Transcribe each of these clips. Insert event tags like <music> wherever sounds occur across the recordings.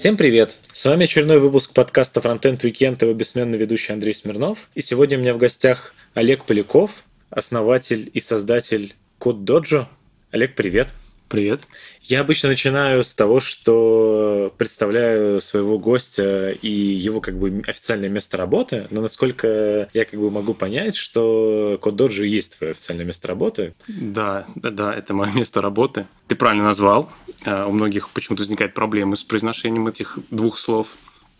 Всем привет! С вами очередной выпуск подкаста Frontend Weekend, его бессменный ведущий Андрей Смирнов. И сегодня у меня в гостях Олег Поляков, основатель и создатель Код Доджо. Олег, привет! Привет. Я обычно начинаю с того, что представляю своего гостя и его как бы официальное место работы, но насколько я как бы могу понять, что Код Доджи есть твое официальное место работы. Да, да, да, это мое место работы. Ты правильно назвал. А, у многих почему-то возникают проблемы с произношением этих двух слов.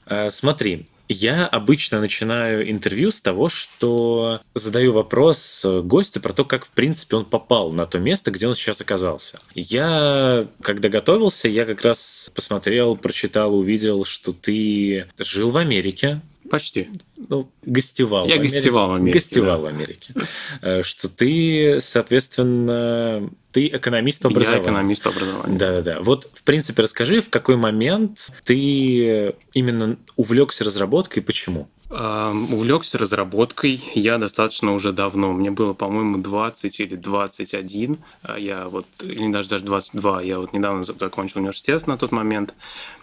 А, смотри, я обычно начинаю интервью с того, что задаю вопрос гостю про то, как, в принципе, он попал на то место, где он сейчас оказался. Я, когда готовился, я как раз посмотрел, прочитал, увидел, что ты жил в Америке, Почти. Ну, гостевал. Я в гостевал в Америке. Гостевал да. в Америке. Э, что ты, соответственно, ты экономист по образованию. Я экономист по образованию. Да-да-да. Вот, в принципе, расскажи, в какой момент ты именно увлекся разработкой и почему? Увлекся разработкой я достаточно уже давно. Мне было, по-моему, 20 или 21. А я вот, или даже, даже 22. Я вот недавно закончил университет на тот момент.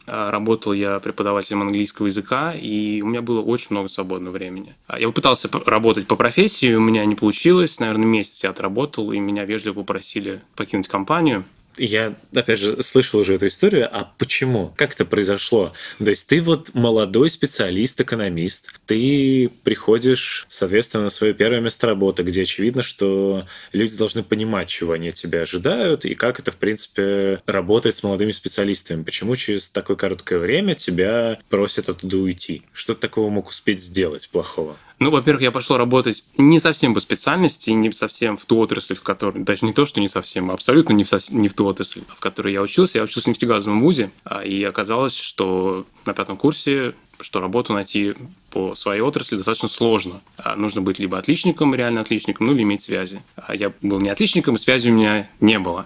А, работал я преподавателем английского языка, и у меня было очень много свободного времени. А, я попытался работать по профессии, у меня не получилось. Наверное, месяц я отработал, и меня вежливо попросили покинуть компанию – я, опять же, слышал уже эту историю, а почему? Как это произошло? То есть ты вот молодой специалист, экономист, ты приходишь, соответственно, на свое первое место работы, где очевидно, что люди должны понимать, чего они от тебя ожидают, и как это, в принципе, работает с молодыми специалистами. Почему через такое короткое время тебя просят оттуда уйти? Что ты такого мог успеть сделать плохого? Ну, во-первых, я пошел работать не совсем по специальности, не совсем в ту отрасль, в которой... Даже не то, что не совсем, а абсолютно не в, со... не в ту отрасль, в которой я учился. Я учился в нефтегазовом вузе, а, и оказалось, что на пятом курсе что работу найти по своей отрасли достаточно сложно. А нужно быть либо отличником, реально отличником, ну или иметь связи. А я был не отличником, и связи у меня не было.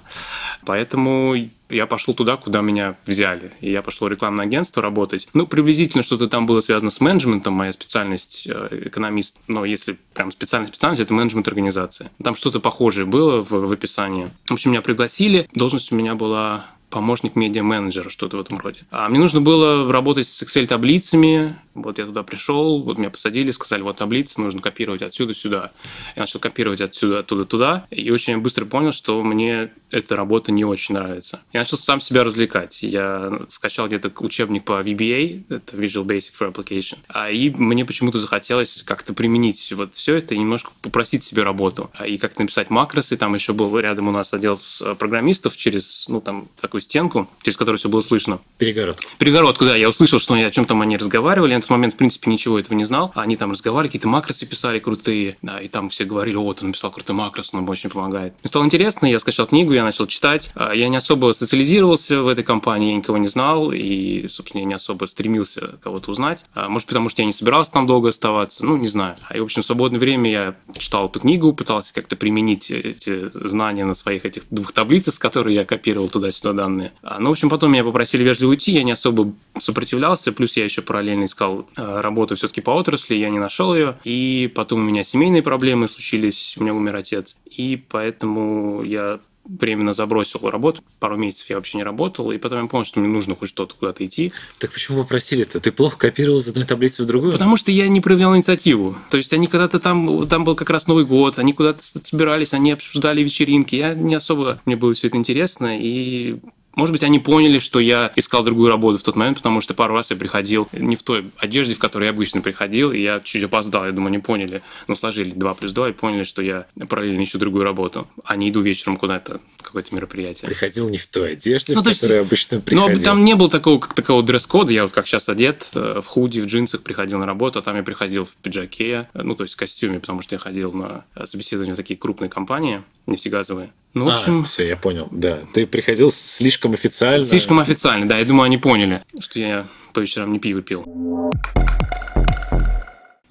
Поэтому я пошел туда, куда меня взяли. И я пошел в рекламное агентство работать. Ну, приблизительно что-то там было связано с менеджментом, моя специальность э, экономист. Но если прям специальность специальность, это менеджмент организации. Там что-то похожее было в, в описании. В общем, меня пригласили. Должность у меня была помощник медиа-менеджера, что-то в этом роде. А мне нужно было работать с Excel-таблицами. Вот я туда пришел, вот меня посадили, сказали, вот таблицы, нужно копировать отсюда сюда. Я начал копировать отсюда, оттуда, туда. И очень быстро понял, что мне эта работа не очень нравится. Я начал сам себя развлекать. Я скачал где-то учебник по VBA, это Visual Basic for Application. А и мне почему-то захотелось как-то применить вот все это и немножко попросить себе работу. А и как написать макросы. Там еще был рядом у нас отдел программистов через, ну, там, такой такую стенку, через которую все было слышно. Перегородку. Перегородку, да. Я услышал, что о чем там они разговаривали. Я на тот момент, в принципе, ничего этого не знал. Они там разговаривали, какие-то макросы писали крутые. Да, и там все говорили, вот, он написал крутой макрос, он очень помогает. Мне стало интересно, я скачал книгу, я начал читать. А, я не особо социализировался в этой компании, я никого не знал. И, собственно, я не особо стремился кого-то узнать. А, может, потому что я не собирался там долго оставаться. Ну, не знаю. И, в общем, в свободное время я читал эту книгу, пытался как-то применить эти знания на своих этих двух таблицах, с которых я копировал туда-сюда данные данные. А, ну, в общем, потом меня попросили вежливо уйти, я не особо сопротивлялся, плюс я еще параллельно искал а, работу все-таки по отрасли, я не нашел ее, и потом у меня семейные проблемы случились, у меня умер отец, и поэтому я временно забросил работу. Пару месяцев я вообще не работал, и потом я понял, что мне нужно хоть что-то куда-то идти. Так почему попросили-то? Ты плохо копировал из одной таблицы в другую? Потому что я не проявлял инициативу. То есть они когда-то там, там был как раз Новый год, они куда-то собирались, они обсуждали вечеринки. Я не особо, мне было все это интересно, и может быть, они поняли, что я искал другую работу в тот момент, потому что пару раз я приходил не в той одежде, в которой я обычно приходил, и я чуть опоздал. Я думаю, они поняли, ну, сложили 2 плюс 2 и поняли, что я параллельно ищу другую работу, а не иду вечером куда-то, какое-то мероприятие. Приходил не в той одежде, ну, в которой есть, обычно ну, приходил. Ну, там не было такого, как такого дресс-кода. Я вот как сейчас одет, э, в худи, в джинсах приходил на работу, а там я приходил в пиджаке, ну, то есть в костюме, потому что я ходил на собеседование в такие крупные компании нефтегазовые. Ну, в а, общем... Все, я понял, да. Ты приходил слишком официально. Слишком официально, да. Я думаю, они поняли, что я по вечерам не пиво пил.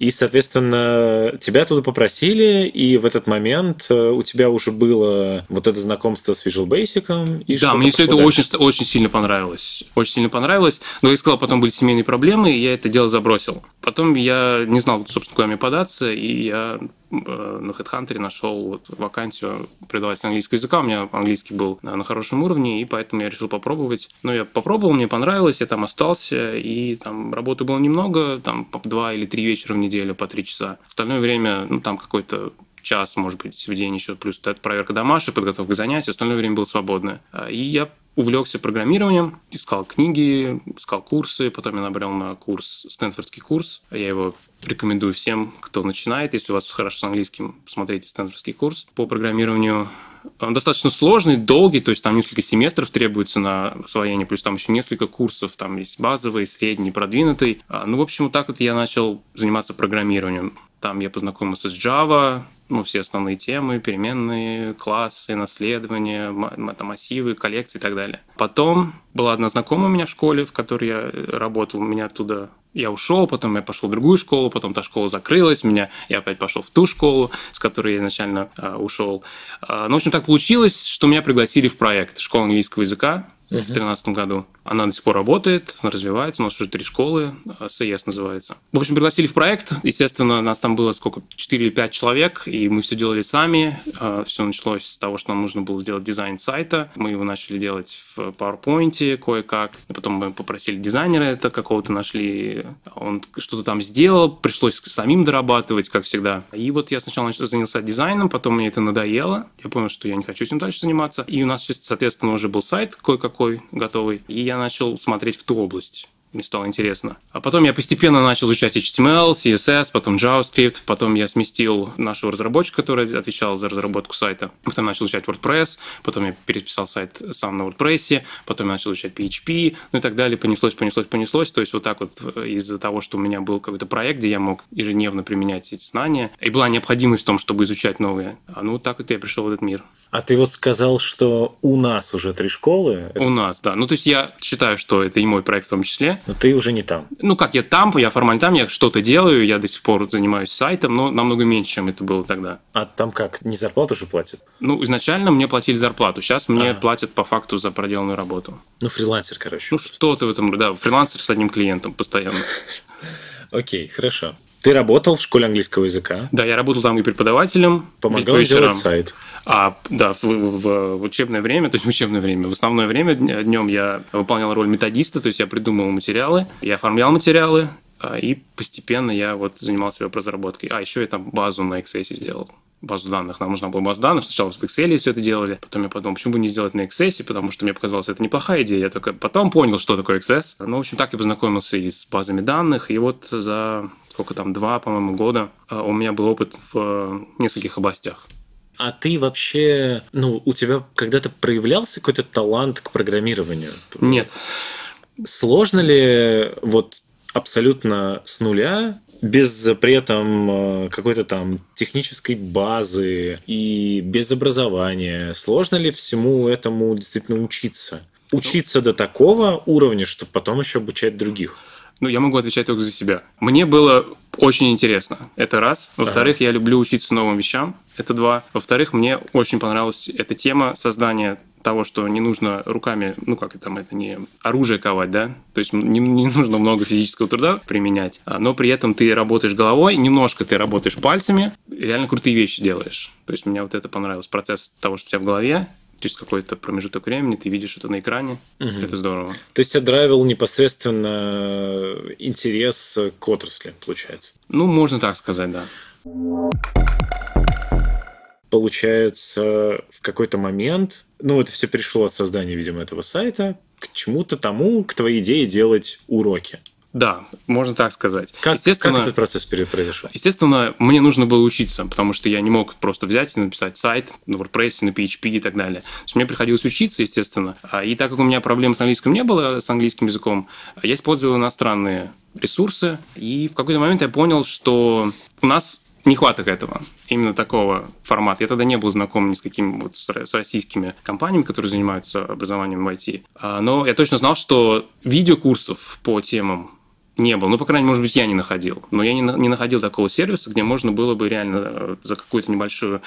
И, соответственно, тебя туда попросили, и в этот момент э, у тебя уже было вот это знакомство с Visual Basic. И да, мне все это очень, очень сильно понравилось. Очень сильно понравилось. Но, я сказал, потом были семейные проблемы, и я это дело забросил. Потом я не знал, собственно, куда мне податься, и я на HeadHunter нашел вот вакансию преподавателя английского языка. У меня английский был на хорошем уровне, и поэтому я решил попробовать. Но я попробовал, мне понравилось, я там остался, и там работы было немного, там по два или три вечера в неделю, по три часа. Остальное время, ну, там какой-то час, может быть, в день еще, плюс проверка домашек, подготовка к занятию, остальное время было свободное. А, и я увлекся программированием, искал книги, искал курсы, потом я набрал на курс, Стэнфордский курс. Я его рекомендую всем, кто начинает. Если у вас хорошо с английским, посмотрите Стэнфордский курс по программированию. Он достаточно сложный, долгий, то есть там несколько семестров требуется на освоение, плюс там еще несколько курсов, там есть базовый, средний, продвинутый. А, ну, в общем, вот так вот я начал заниматься программированием. Там я познакомился с Java, ну, все основные темы, переменные, классы, наследования, массивы, коллекции и так далее. Потом была одна знакомая у меня в школе, в которой я работал, меня оттуда я ушел, потом я пошел в другую школу, потом та школа закрылась, меня я опять пошел в ту школу, с которой я изначально а, ушел. А, ну, в общем, так получилось, что меня пригласили в проект школы английского языка в 2013 году. Она до сих пор работает, развивается, у нас уже три школы, СЕС называется. В общем, пригласили в проект, естественно, нас там было сколько, 4 или 5 человек, и мы все делали сами. А, все началось с того, что нам нужно было сделать дизайн сайта. Мы его начали делать в PowerPoint кое-как. Потом мы попросили дизайнера это какого-то нашли, он что-то там сделал, пришлось самим дорабатывать, как всегда. И вот я сначала занялся дизайном, потом мне это надоело. Я понял, что я не хочу этим дальше заниматься. И у нас, соответственно, уже был сайт кое-какой готовый. И я начал смотреть в ту область мне стало интересно. А потом я постепенно начал изучать HTML, CSS, потом JavaScript, потом я сместил нашего разработчика, который отвечал за разработку сайта, потом начал изучать WordPress, потом я переписал сайт сам на WordPress, потом я начал изучать PHP, ну и так далее, понеслось, понеслось, понеслось, то есть вот так вот э, из-за того, что у меня был какой-то проект, где я мог ежедневно применять эти знания, и была необходимость в том, чтобы изучать новые, а ну так вот я пришел в этот мир. А ты вот сказал, что у нас уже три школы? У нас, да. Ну то есть я считаю, что это и мой проект в том числе, но ты уже не там. Ну как, я там, я формально там, я что-то делаю, я до сих пор занимаюсь сайтом, но намного меньше, чем это было тогда. А там как, не зарплату же платят? Ну, изначально мне платили зарплату, сейчас мне ага. платят по факту за проделанную работу. Ну, фрилансер, короче. Ну, что-то в этом, да, фрилансер с одним клиентом постоянно. Окей, хорошо. Ты работал в школе английского языка? Да, я работал там и преподавателем. Помогал делать сайт. А, да, в, в, учебное время, то есть в учебное время, в основное время днем я выполнял роль методиста, то есть я придумывал материалы, я оформлял материалы, а, и постепенно я вот занимался веб-разработкой. А, еще я там базу на XS сделал базу данных. Нам нужна была база данных. Сначала в Excel все это делали. Потом я подумал, почему бы не сделать на XS, потому что мне показалось, это неплохая идея. Я только потом понял, что такое XS. Ну, в общем, так я познакомился и с базами данных. И вот за сколько там, два, по-моему, года а, у меня был опыт в э, нескольких областях. А ты вообще, ну, у тебя когда-то проявлялся какой-то талант к программированию? Нет. Сложно ли вот абсолютно с нуля без при этом э, какой-то там технической базы и без образования. Сложно ли всему этому действительно учиться? Учиться до такого уровня, чтобы потом еще обучать других? Ну, я могу отвечать только за себя. Мне было очень интересно. Это раз. Во-вторых, ага. я люблю учиться новым вещам. Это два. Во-вторых, мне очень понравилась эта тема создания того, что не нужно руками, ну как это, это не оружие ковать, да, то есть не, не нужно много физического труда применять, а, но при этом ты работаешь головой, немножко ты работаешь пальцами, реально крутые вещи делаешь. То есть мне вот это понравилось, процесс того, что у тебя в голове, через какой-то промежуток времени ты видишь это на экране. Угу. Это здорово. То есть тебя драйвил непосредственно интерес к отрасли, получается? Ну, можно так сказать, да. Получается, в какой-то момент, ну, это все перешло от создания, видимо, этого сайта к чему-то тому, к твоей идее делать уроки. Да, можно так сказать. Как, естественно, как этот процесс произошел? Естественно, мне нужно было учиться, потому что я не мог просто взять и написать сайт на WordPress, на PHP и так далее. То есть мне приходилось учиться, естественно. А, и так как у меня проблем с английским не было, с английским языком, я использовал иностранные ресурсы. И в какой-то момент я понял, что у нас нехваток этого, именно такого формата. Я тогда не был знаком ни с какими вот с российскими компаниями, которые занимаются образованием в IT. А, но я точно знал, что видеокурсов по темам Не было. Ну, по крайней мере, может быть, я не находил. Но я не, не находил такого сервиса, где можно было бы реально э, за какую-то небольшую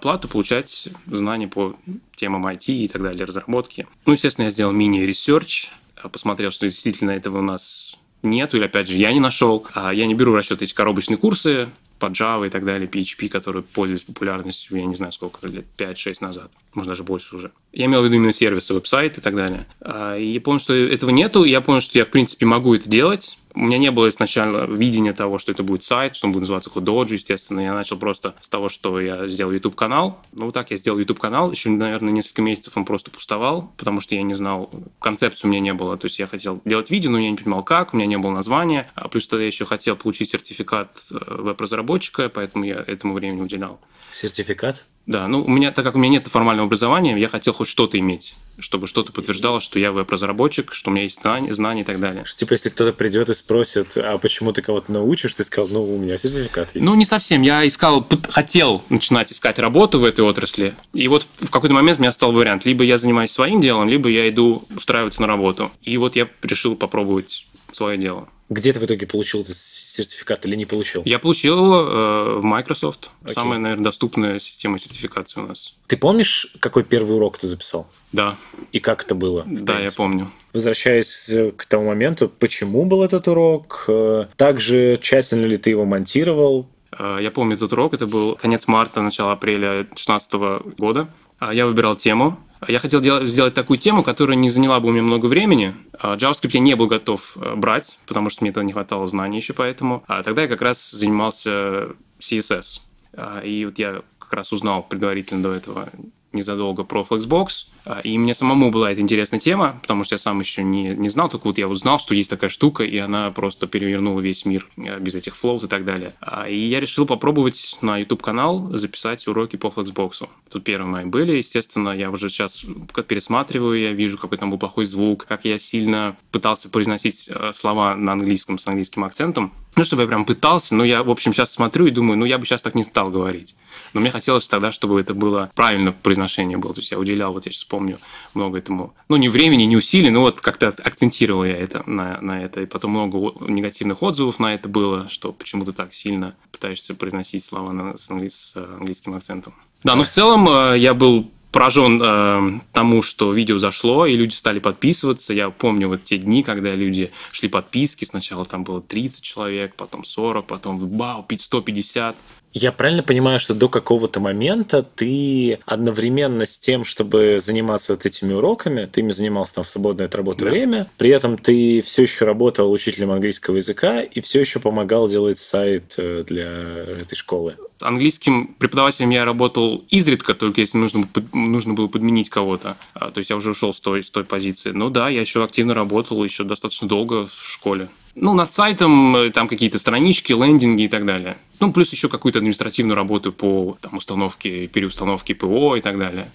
плату получать знания по темам IT и так далее, разработки. Ну, естественно, я сделал мини- research, посмотрел, что действительно этого у нас нету, или опять же, я не нашел. А я не беру в расчет эти коробочные курсы, по Java и так далее, PHP, которые пользовались популярностью, я не знаю, сколько, лет 5-6 назад, может, даже больше уже. Я имел в виду именно сервисы, веб-сайт и так далее. А, и я понял, что этого нету, я понял, что я, в принципе, могу это делать, у меня не было изначально видения того, что это будет сайт, что он будет называться Кододжи, естественно. Я начал просто с того, что я сделал YouTube-канал. Ну, вот так я сделал YouTube-канал. Еще, наверное, несколько месяцев он просто пустовал, потому что я не знал, концепции у меня не было. То есть я хотел делать видео, но я не понимал, как, у меня не было названия. А плюс тогда я еще хотел получить сертификат э, веб-разработчика, поэтому я этому времени уделял. Сертификат? Да, ну у меня, так как у меня нет формального образования, я хотел хоть что-то иметь, чтобы что-то подтверждало, что я веб-разработчик, что у меня есть знания, знания и так далее. Что, типа, если кто-то придет и спросит, а почему ты кого-то научишь, ты сказал, ну, у меня сертификат есть. Ну, не совсем. Я искал, хотел начинать искать работу в этой отрасли. И вот в какой-то момент у меня стал вариант. Либо я занимаюсь своим делом, либо я иду устраиваться на работу. И вот я решил попробовать свое дело. Где ты в итоге получил этот сертификат или не получил? Я получил его э, в Microsoft. Okay. Самая, наверное, доступная система сертификации у нас. Ты помнишь, какой первый урок ты записал? Да. И как это было? Да, я помню. Возвращаясь к тому моменту, почему был этот урок? Э, также тщательно ли ты его монтировал? Э, я помню этот урок, это был конец марта, начало апреля 2016 года. А, я выбирал тему. Я хотел делать, сделать такую тему, которая не заняла бы у меня много времени. А, JavaScript я не был готов э, брать, потому что мне этого не хватало знаний еще поэтому. А тогда я как раз занимался CSS. А, и вот я как раз узнал предварительно до этого незадолго про Flexbox, и мне самому была эта интересная тема, потому что я сам еще не, не знал, только вот я узнал, что есть такая штука, и она просто перевернула весь мир а, без этих флоут и так далее. А, и я решил попробовать на YouTube-канал записать уроки по Flexbox. Тут первые мои были, естественно, я уже сейчас пересматриваю, я вижу, какой там был плохой звук, как я сильно пытался произносить слова на английском с английским акцентом. Ну, чтобы я прям пытался, но я, в общем, сейчас смотрю и думаю, ну, я бы сейчас так не стал говорить. Но мне хотелось тогда, чтобы это было правильно произношение было. То есть я уделял, вот я сейчас помню, много этому, ну, не времени, не усилий, но вот как-то акцентировал я это на, на это. И потом много негативных отзывов на это было, что почему ты так сильно пытаешься произносить слова на, с, англи... с английским акцентом. Да, но в целом э, я был поражен э, тому, что видео зашло, и люди стали подписываться. Я помню вот те дни, когда люди шли подписки. Сначала там было 30 человек, потом 40, потом вау, 150. Я правильно понимаю, что до какого-то момента ты одновременно с тем, чтобы заниматься вот этими уроками, ты ими занимался там в свободное от работы да. время, при этом ты все еще работал учителем английского языка и все еще помогал делать сайт э, для этой школы. Английским преподавателем я работал изредка, только если нужно, нужно было подменить кого-то. А, то есть я уже ушел с той, с той позиции. Но да, я еще активно работал, еще достаточно долго в школе. Ну, над сайтом э, там какие-то странички, лендинги и так далее. Ну, плюс еще какую-то административную работу по там, установке, переустановке ПО и так далее.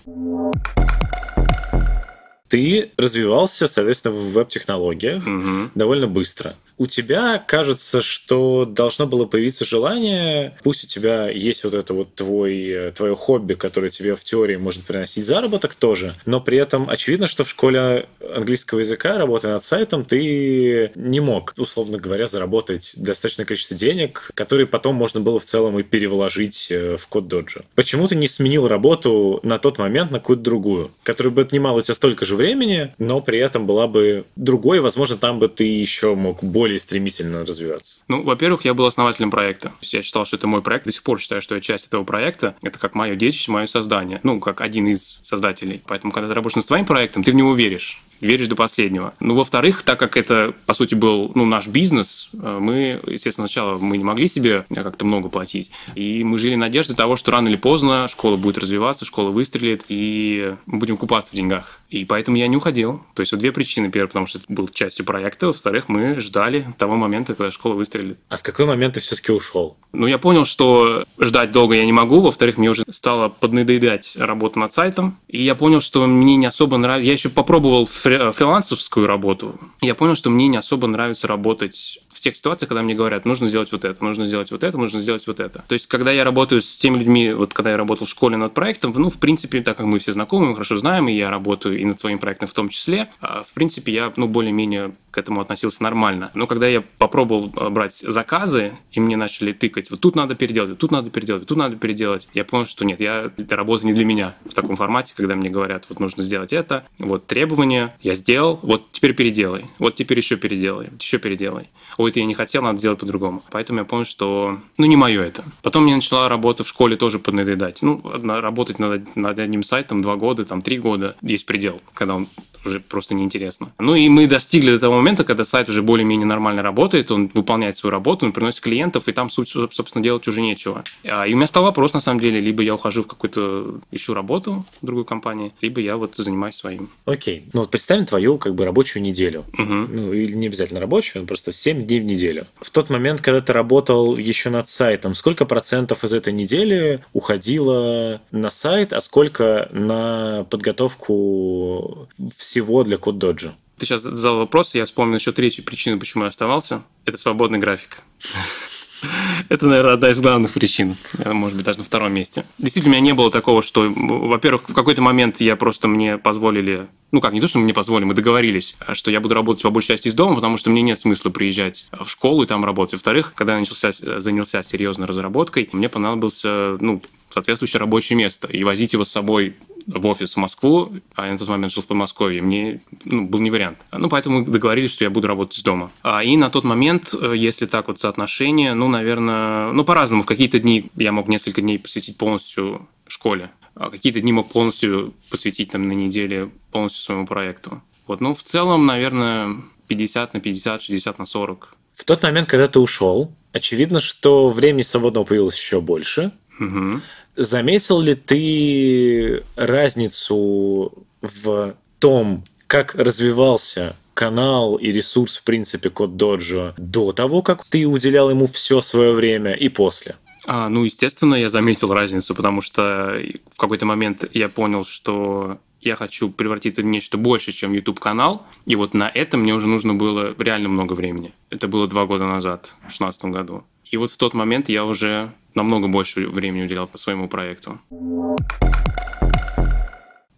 Ты развивался, соответственно, в веб-технологиях угу. довольно быстро у тебя кажется, что должно было появиться желание, пусть у тебя есть вот это вот твой, твое хобби, которое тебе в теории может приносить заработок тоже, но при этом очевидно, что в школе английского языка, работая над сайтом, ты не мог, условно говоря, заработать достаточное количество денег, которые потом можно было в целом и перевложить э, в код доджа. Почему ты не сменил работу на тот момент на какую-то другую, которая бы отнимала у тебя столько же времени, но при этом была бы другой, возможно, там бы ты еще мог больше более стремительно развиваться? Ну, во-первых, я был основателем проекта. То есть я считал, что это мой проект. До сих пор считаю, что я часть этого проекта. Это как мое детище, мое создание. Ну, как один из создателей. Поэтому, когда ты работаешь над своим проектом, ты в него веришь веришь до последнего. Ну, во-вторых, так как это, по сути, был ну, наш бизнес, э, мы, естественно, сначала мы не могли себе как-то много платить. И мы жили надеждой того, что рано или поздно школа будет развиваться, школа выстрелит, и мы будем купаться в деньгах. И поэтому я не уходил. То есть вот две причины. Первое, потому что это был частью проекта. Во-вторых, мы ждали того момента, когда школа выстрелит. А в какой момент ты все-таки ушел? Ну, я понял, что ждать долго я не могу. Во-вторых, мне уже стало поднадоедать работа над сайтом. И я понял, что мне не особо нравится. Я еще попробовал фри фрилансовскую работу, я понял, что мне не особо нравится работать в тех ситуациях, когда мне говорят, нужно сделать вот это, нужно сделать вот это, нужно сделать вот это. То есть, когда я работаю с теми людьми, вот когда я работал в школе над проектом, ну, в принципе, так как мы все знакомы, мы хорошо знаем, и я работаю и над своим проектом в том числе, а, в принципе, я, ну, более-менее к этому относился нормально. Но когда я попробовал а, брать заказы, и мне начали тыкать, вот тут надо переделать, тут надо переделать, тут надо переделать, я понял, что нет, я, эта работа не для меня в таком формате, когда мне говорят, вот нужно сделать это, вот требования, я сделал, вот теперь переделай, вот теперь еще переделай, еще переделай ой, это я не хотел, надо сделать по-другому. Поэтому я понял, что, ну, не мое это. Потом мне начала работа в школе тоже поднадоедать. Ну, работать над, над одним сайтом два года, там, три года, есть предел, когда он уже просто неинтересно. Ну и мы достигли до того момента, когда сайт уже более-менее нормально работает, он выполняет свою работу, он приносит клиентов, и там, собственно, делать уже нечего. А, и у меня стал вопрос, на самом деле, либо я ухожу в какую-то, ищу работу в другой компании, либо я вот занимаюсь своим. Окей. Ну вот представим твою как бы рабочую неделю. Угу. Ну или не обязательно рабочую, просто 7 дней в неделю. В тот момент, когда ты работал еще над сайтом, сколько процентов из этой недели уходило на сайт, а сколько на подготовку всего всего для код доджа. Ты сейчас задал вопрос, я вспомнил еще третью причину, почему я оставался. Это свободный график. <laughs> Это, наверное, одна из главных причин, может быть, даже на втором месте. Действительно, у меня не было такого, что, во-первых, в какой-то момент я просто мне позволили, ну как, не то, что мне позволили, мы договорились, что я буду работать по большей части из дома, потому что мне нет смысла приезжать в школу и там работать. Во-вторых, когда я начался, занялся серьезной разработкой, мне понадобился, ну, соответствующее рабочее место. И возить его с собой в офис в Москву, а я на тот момент жил в Подмосковье, мне ну, был не вариант. Ну, поэтому мы договорились, что я буду работать из дома. А, и на тот момент, э, если так вот соотношение, ну, наверное, ну, по-разному. В какие-то дни я мог несколько дней посвятить полностью школе, а какие-то дни мог полностью посвятить там на неделе полностью своему проекту. Вот, ну, в целом, наверное, 50 на 50, 60 на 40. В тот момент, когда ты ушел, очевидно, что времени свободного появилось еще больше. Угу. Заметил ли ты разницу в том, как развивался канал и ресурс, в принципе, Код Доджо до того, как ты уделял ему все свое время и после? А, ну, естественно, я заметил разницу, потому что в какой-то момент я понял, что я хочу превратить это в нечто больше, чем YouTube-канал, и вот на это мне уже нужно было реально много времени. Это было два года назад, в 2016 году. И вот в тот момент я уже намного больше времени уделял по своему проекту.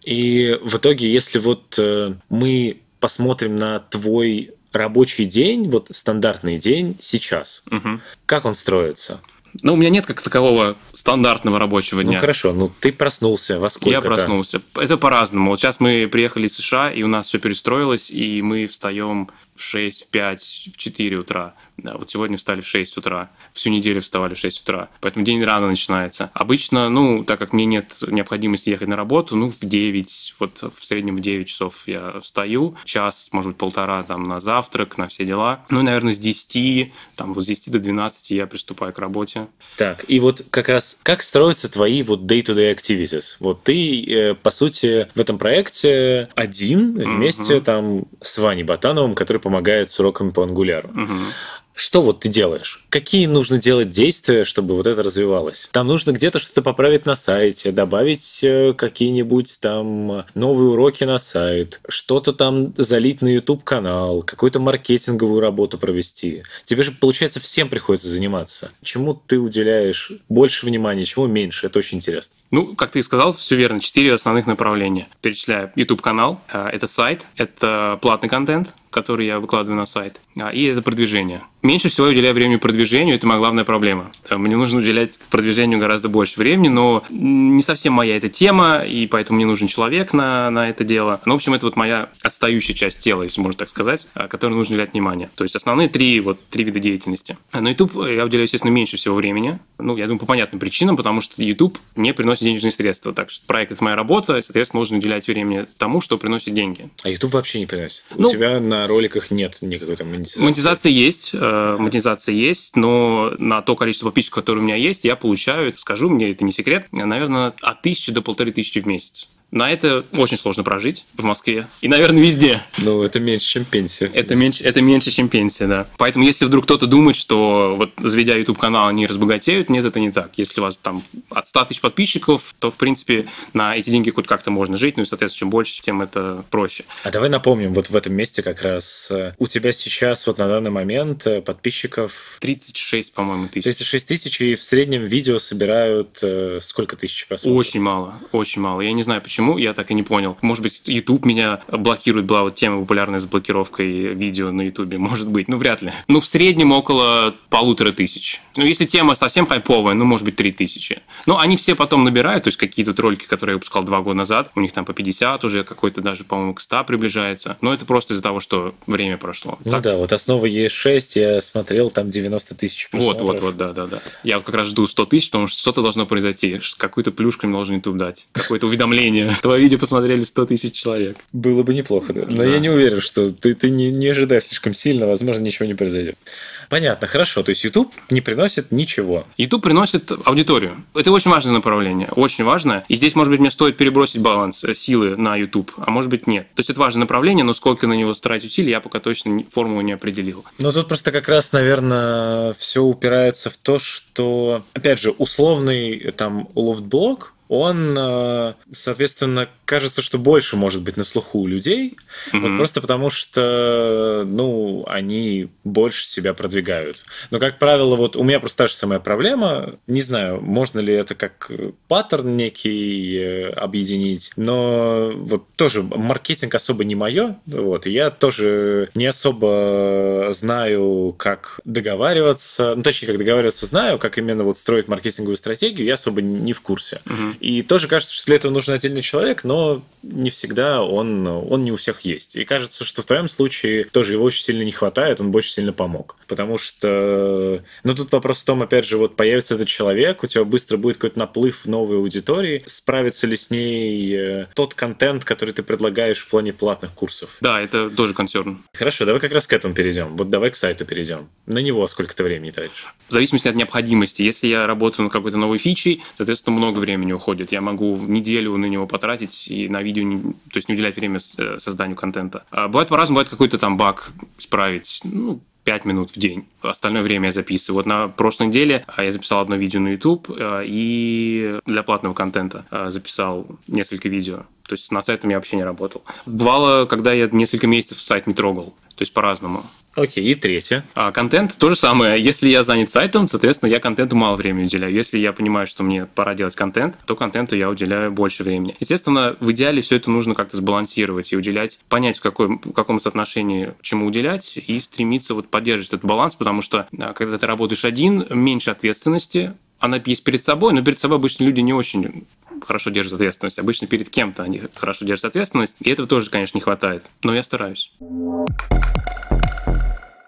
И в итоге, если вот э, мы посмотрим на твой рабочий день, вот стандартный день сейчас, угу. как он строится? Ну, у меня нет как такового стандартного рабочего дня. Ну хорошо, ну ты проснулся во сколько? Я проснулся. Это по-разному. Вот сейчас мы приехали из США, и у нас все перестроилось, и мы встаем в 6, в 5, в 4 утра. Да, вот сегодня встали в 6 утра, всю неделю вставали в 6 утра, поэтому день рано начинается. Обычно, ну, так как мне нет необходимости ехать на работу, ну, в 9, вот в среднем в 9 часов я встаю, час, может быть, полтора там на завтрак, на все дела. Ну, наверное, с 10, там, вот с 10 до 12 я приступаю к работе. Так, и вот как раз как строятся твои вот day-to-day activities? Вот ты, э, по сути, в этом проекте один вместе mm-hmm. там с Ваней Ботановым, который помогает с уроками по ангуляру. Mm-hmm. Что вот ты делаешь? Какие нужно делать действия, чтобы вот это развивалось? Там нужно где-то что-то поправить на сайте, добавить э, какие-нибудь там новые уроки на сайт, что-то там залить на YouTube-канал, какую-то маркетинговую работу провести. Тебе же, получается, всем приходится заниматься. Чему ты уделяешь больше внимания, чему меньше? Это очень интересно. Ну, как ты и сказал, все верно. Четыре основных направления. Перечисляю. YouTube-канал, э, это сайт, это платный контент, который я выкладываю на сайт, и это продвижение. Меньше всего я уделяю времени продвижению, это моя главная проблема. Э, мне нужно уделять продвижению гораздо больше времени, но не совсем моя эта тема, и поэтому мне нужен человек на, на это дело. Ну, в общем, это вот моя отстающая часть тела, если можно так сказать, а, которой нужно уделять внимание. То есть основные три, вот, три вида деятельности. На YouTube я уделяю, естественно, меньше всего времени. Ну, я думаю, по понятным причинам, потому что YouTube не приносит денежные средства. Так что проект – это моя работа, и, соответственно, нужно уделять времени тому, что приносит деньги. А YouTube вообще не приносит? Ну, У тебя на роликах нет никакой там монетизации? Монетизация есть, э, монетизация есть, но на то количество подписчиков, которое у меня есть, я получаю, это скажу, мне это не секрет, наверное, от тысячи до полторы тысячи в месяц. На это очень сложно прожить в Москве и, наверное, везде. Ну, это меньше, чем пенсия. Это меньше, это меньше, чем пенсия, да. Поэтому, если вдруг кто-то думает, что вот заведя YouTube-канал, они разбогатеют, нет, это не так. Если у вас там от 100 тысяч подписчиков, то, в принципе, на эти деньги хоть как-то можно жить, ну и, соответственно, чем больше, тем это проще. А давай напомним, вот в этом месте как раз э, у тебя сейчас вот на данный момент э, подписчиков... 36, по-моему, тысяч. 36 тысяч, и в среднем видео собирают э, сколько тысяч просмотров? Очень мало, очень мало. Я не знаю, почему почему, я так и не понял. Может быть, YouTube меня блокирует, была вот тема популярная с блокировкой видео на YouTube, <laughs> может быть, ну вряд ли. Ну, в среднем около полутора тысяч. Ну, если тема совсем хайповая, ну, может быть, три тысячи. Но они все потом набирают, то есть какие-то ролики, которые я выпускал два года назад, у них там по 50 уже, какой-то даже, по-моему, к 100 приближается. Но это просто из-за того, что время прошло. Ну так. да, вот основа E6, я смотрел, там 90 тысяч Вот, вот, вот, да, да, да. Я вот как раз жду 100 тысяч, потому что что-то должно произойти. Какую-то плюшку мне должен YouTube дать. Какое-то уведомление Твое видео посмотрели 100 тысяч человек. Было бы неплохо, да. Но да. я не уверен, что ты, ты не, не ожидай слишком сильно, возможно, ничего не произойдет. Понятно, хорошо. То есть YouTube не приносит ничего. YouTube приносит аудиторию. Это очень важное направление, очень важно. И здесь, может быть, мне стоит перебросить баланс э, силы на YouTube, а может быть, нет. То есть это важное направление, но сколько на него тратить усилий, я пока точно формулу не определил. Ну, тут просто как раз, наверное, все упирается в то, что, опять же, условный там Loftblog, он, э, соответственно, кажется, что больше может быть на слуху у людей, mm-hmm. вот просто потому что, ну, они больше себя продвигают. Но, как правило, вот у меня просто та же самая проблема. Не знаю, можно ли это как паттерн некий э, объединить, но вот тоже маркетинг особо не мое, вот, и я тоже не особо знаю, как договариваться, ну, точнее, как договариваться знаю, как именно вот строить маркетинговую стратегию, я особо не в курсе. Mm-hmm. И тоже кажется, что для этого нужен отдельный человек, но но не всегда он, он не у всех есть. И кажется, что в твоем случае тоже его очень сильно не хватает, он бы очень сильно помог. Потому что, ну, тут вопрос в том, опять же, вот появится этот человек, у тебя быстро будет какой-то наплыв новой аудитории, справится ли с ней э, тот контент, который ты предлагаешь в плане платных курсов? Да, это тоже концерн. Хорошо, давай как раз к этому перейдем. Вот давай к сайту перейдем. На него сколько ты времени тратишь? В зависимости от необходимости. Если я работаю над какой-то новой фичей, соответственно, много времени уходит. Я могу в неделю на него потратить и на видео, не, то есть не уделять время э, созданию контента. А бывает по-разному, бывает какой-то там баг исправить, ну, 5 минут в день. Остальное время я записываю. Вот на прошлой неделе а, я записал одно видео на YouTube э, и для платного контента э, записал несколько видео. То есть над сайтом я вообще не работал. Бывало, когда я несколько месяцев сайт не трогал. То есть по-разному. Окей, и третье. А контент то же самое. Если я занят сайтом, соответственно, я контенту мало времени уделяю. Если я понимаю, что мне пора делать контент, то контенту я уделяю больше времени. Естественно, в идеале все это нужно как-то сбалансировать и уделять, понять, в, какой, в каком соотношении чему уделять, и стремиться вот поддерживать этот баланс, потому что а, когда ты работаешь один, меньше ответственности, она есть перед собой, но перед собой обычно люди не очень хорошо держат ответственность. Обычно перед кем-то они хорошо держат ответственность, и этого тоже, конечно, не хватает. Но я стараюсь.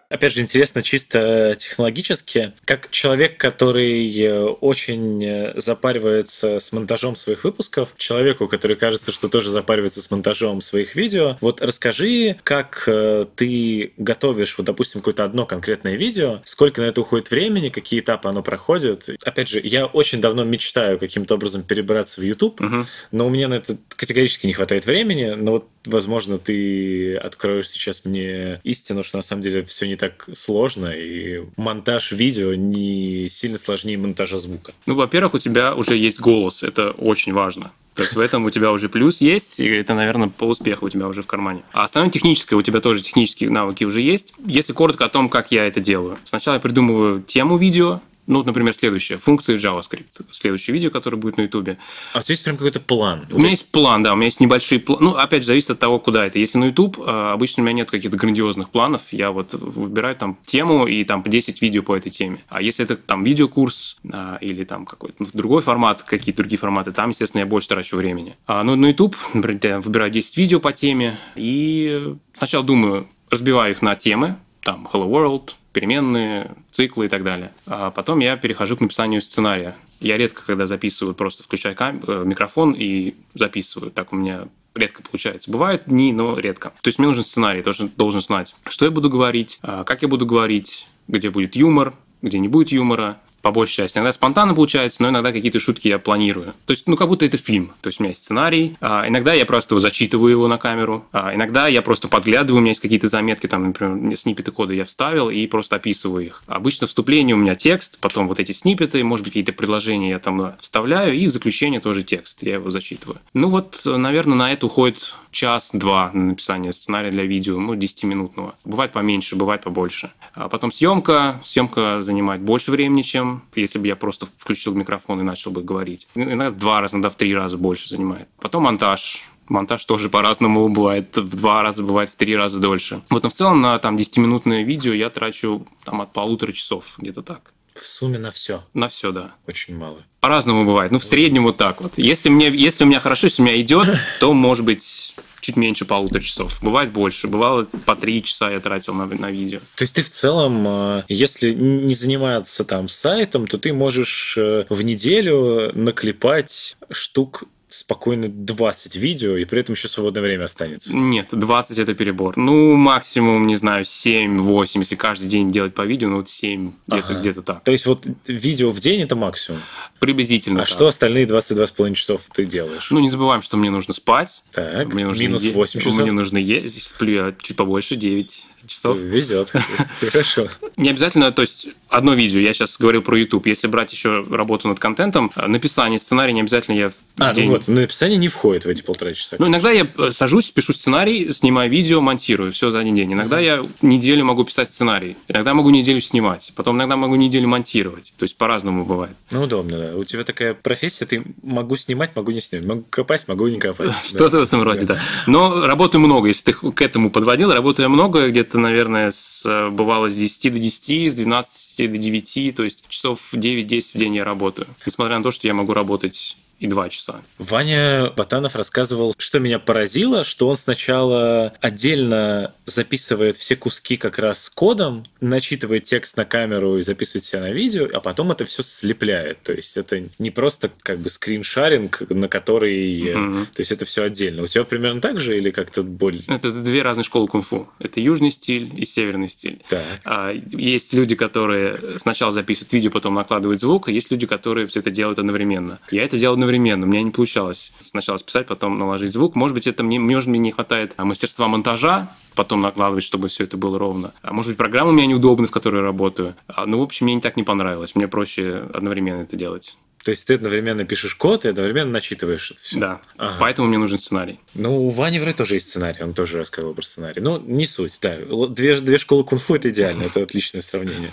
Опять же, интересно чисто технологически, как человек, который э, очень э, запаривается с монтажом своих выпусков, человеку, который кажется, что тоже запаривается с монтажом своих видео, вот расскажи, как э, ты готовишь, вот, допустим, какое-то одно конкретное видео, сколько на это уходит времени, какие этапы оно проходит. Опять же, я очень давно мечтаю каким-то образом перебраться в YouTube, угу. но у меня на это категорически не хватает времени, но вот, возможно, ты откроешь сейчас мне истину, что на самом деле все не так сложно, и монтаж видео не сильно сложнее монтажа звука. Ну, во-первых, у тебя уже есть голос, это очень важно. То есть в этом у тебя уже плюс есть, и это, наверное, полуспеха у тебя уже в кармане. А остальное техническое, у тебя тоже технические навыки уже есть. Если коротко о том, как я это делаю. Сначала я придумываю тему видео, ну, вот, например, следующее. Функции JavaScript. Следующее видео, которое будет на YouTube. А у тебя есть прям какой-то план? У меня есть план, да. У меня есть небольшие планы. Ну, опять же, зависит от того, куда это. Если на YouTube, а, обычно у меня нет каких-то грандиозных планов. Я вот выбираю там тему и там 10 видео по этой теме. А если это там видеокурс а, или там какой-то другой формат, какие-то другие форматы, там, естественно, я больше трачу времени. А, ну, на YouTube, например, я выбираю 10 видео по теме и сначала думаю, разбиваю их на темы, там Hello World, переменные, циклы и так далее. А потом я перехожу к написанию сценария. Я редко, когда записываю, просто включаю кам- э, микрофон и записываю. Так у меня редко получается. Бывают дни, но редко. То есть мне нужен сценарий, должен, должен знать, что я буду говорить, а, как я буду говорить, где будет юмор, где не будет юмора, по большей части. Иногда спонтанно получается, но иногда какие-то шутки я планирую. То есть, ну, как будто это фильм. То есть, у меня есть сценарий, а иногда я просто зачитываю его на камеру, а иногда я просто подглядываю, у меня есть какие-то заметки, там, например, сниппеты кода я вставил и просто описываю их. Обычно вступление у меня текст, потом вот эти сниппеты, может быть, какие-то предложения я там вставляю, и заключение тоже текст, я его зачитываю. Ну вот, наверное, на это уходит час-два на написание сценария для видео, ну, 10-минутного. Бывает поменьше, бывает побольше. А потом съемка. Съемка занимает больше времени, чем если бы я просто включил микрофон и начал бы говорить. Иногда в два раза, иногда в три раза больше занимает. Потом монтаж. Монтаж тоже <laughs> по-разному бывает. В два раза, бывает в три раза дольше. Вот, но в целом на там 10-минутное видео я трачу там от полутора часов, где-то так. В сумме на все. На все, да. Очень мало. По-разному бывает. Ну, в среднем вот так вот. Если, мне, если у меня хорошо, если у меня идет, <laughs> то, может быть, чуть меньше полутора часов. Бывает больше. Бывало по три часа я тратил на, на видео. То есть ты в целом, э, если не заниматься там сайтом, то ты можешь э, в неделю наклепать штук спокойно 20 видео, и при этом еще свободное время останется. Нет, 20 это перебор. Ну, максимум, не знаю, 7-8, если каждый день делать по видео, ну вот 7, где-то Ага. где так. То есть вот видео в день это максимум. Приблизительно А так. что остальные 22,5 часов ты делаешь? Ну, не забываем, что мне нужно спать. так, Мне нужно минус е- 8 часов. Мне нужно есть. Сплю я чуть побольше, 9 часов. Везет. <laughs> Хорошо. Не обязательно, то есть одно видео, я сейчас говорил про YouTube, если брать еще работу над контентом, написание сценария не обязательно я в А, ну день. Вот, написание не входит в эти полтора часа. Ну, иногда я э, сажусь, пишу сценарий, снимаю видео, монтирую, все за один день. Иногда я неделю могу писать сценарий, иногда могу неделю снимать, потом иногда могу неделю монтировать. То есть по-разному бывает. Ну, удобно, да. У тебя такая профессия, ты могу снимать, могу не снимать. Могу копать, могу не копать. <laughs> Что-то в этом роде, да. Но работаю много, если ты к этому подводил, работаю много, где-то, наверное, с, э, бывало с 10 до 10, с 12 до 9, то есть часов 9-10 в день я работаю. Несмотря на то, что я могу работать и 2 часа. Ваня Батанов рассказывал, что меня поразило, что он сначала отдельно записывает все куски как раз кодом, начитывает текст на камеру и записывает себя на видео, а потом это все слепляет. То есть это не просто как бы скриншаринг, на который... Мгм. То есть это все отдельно. У тебя примерно так же или как-то более... Это две разные школы кунг-фу. Это южный стиль и северный стиль. Так. А, Есть люди, которые сначала записывают видео, потом накладывают звук, а есть люди, которые все это делают одновременно. Я это делал одновременно, у меня не получалось сначала списать, потом наложить звук. Может быть, это мне, может, мне не хватает а, мастерства монтажа, потом накладывать, чтобы все это было ровно. А может быть, программа у меня неудобна, в которой я работаю. А, Ну, в общем, мне не так не понравилось. Мне проще одновременно это делать. То есть ты одновременно пишешь код и одновременно начитываешь это все. Да. Ага. Поэтому мне нужен сценарий. Ну, у Вани вроде тоже есть сценарий, он тоже рассказывал про сценарий. Ну, не суть, да. Две, две школы кунг-фу – это идеально, это отличное сравнение.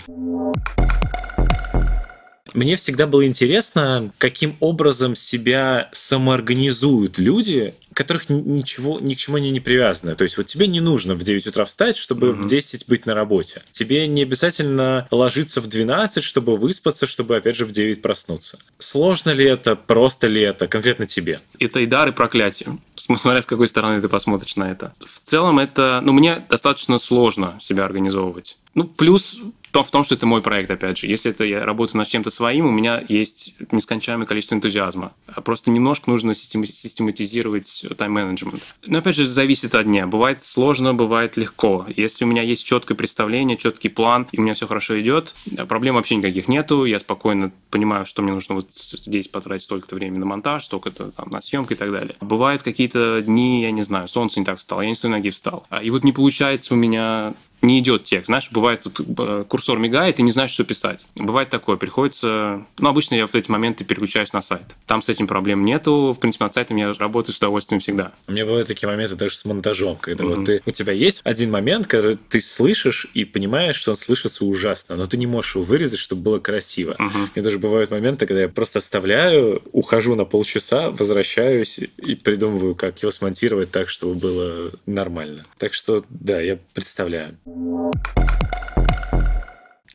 Мне всегда было интересно, каким образом себя самоорганизуют люди, которых ни- ничего, ни к чему они не привязаны. То есть вот тебе не нужно в 9 утра встать, чтобы Мгм. в 10 быть на работе. Тебе не обязательно ложиться в 12, чтобы выспаться, чтобы опять же в 9 проснуться. Сложно ли это, просто ли это, конкретно тебе? это и дар, и проклятие. Смотря с какой стороны ты посмотришь на это. В целом это, ну, мне достаточно сложно себя организовывать. Ну, плюс то в том, что это мой проект, опять же. Если это я работаю над чем-то своим, у меня есть нескончаемое количество энтузиазма. А Просто немножко нужно система- систематизировать тайм-менеджмент. Но, опять же, зависит от дня. Бывает сложно, бывает легко. Если у меня есть четкое представление, четкий план, и у меня все хорошо идет, проблем вообще никаких нету. Я спокойно понимаю, что мне нужно вот здесь потратить столько-то времени на монтаж, столько-то там на съемку и так далее. Бывают какие-то дни, я не знаю, солнце не так встало, я не с той ноги встал. А, И вот не получается у меня не идет текст. Знаешь, бывает, тут курсор мигает, и не знаешь, что писать. Бывает такое, приходится... Ну, обычно я в эти моменты переключаюсь на сайт. Там с этим проблем нету. В принципе, над сайтом я работаю с удовольствием всегда. У меня бывают такие моменты даже с монтажом, когда Мгм. вот ты, у тебя есть один момент, когда ты слышишь и понимаешь, что он слышится ужасно, но ты не можешь его вырезать, чтобы было красиво. Мгм. И даже бывают моменты, когда я просто оставляю, ухожу на полчаса, возвращаюсь и придумываю, как его смонтировать так, чтобы было нормально. Так что, да, я представляю. Thank you.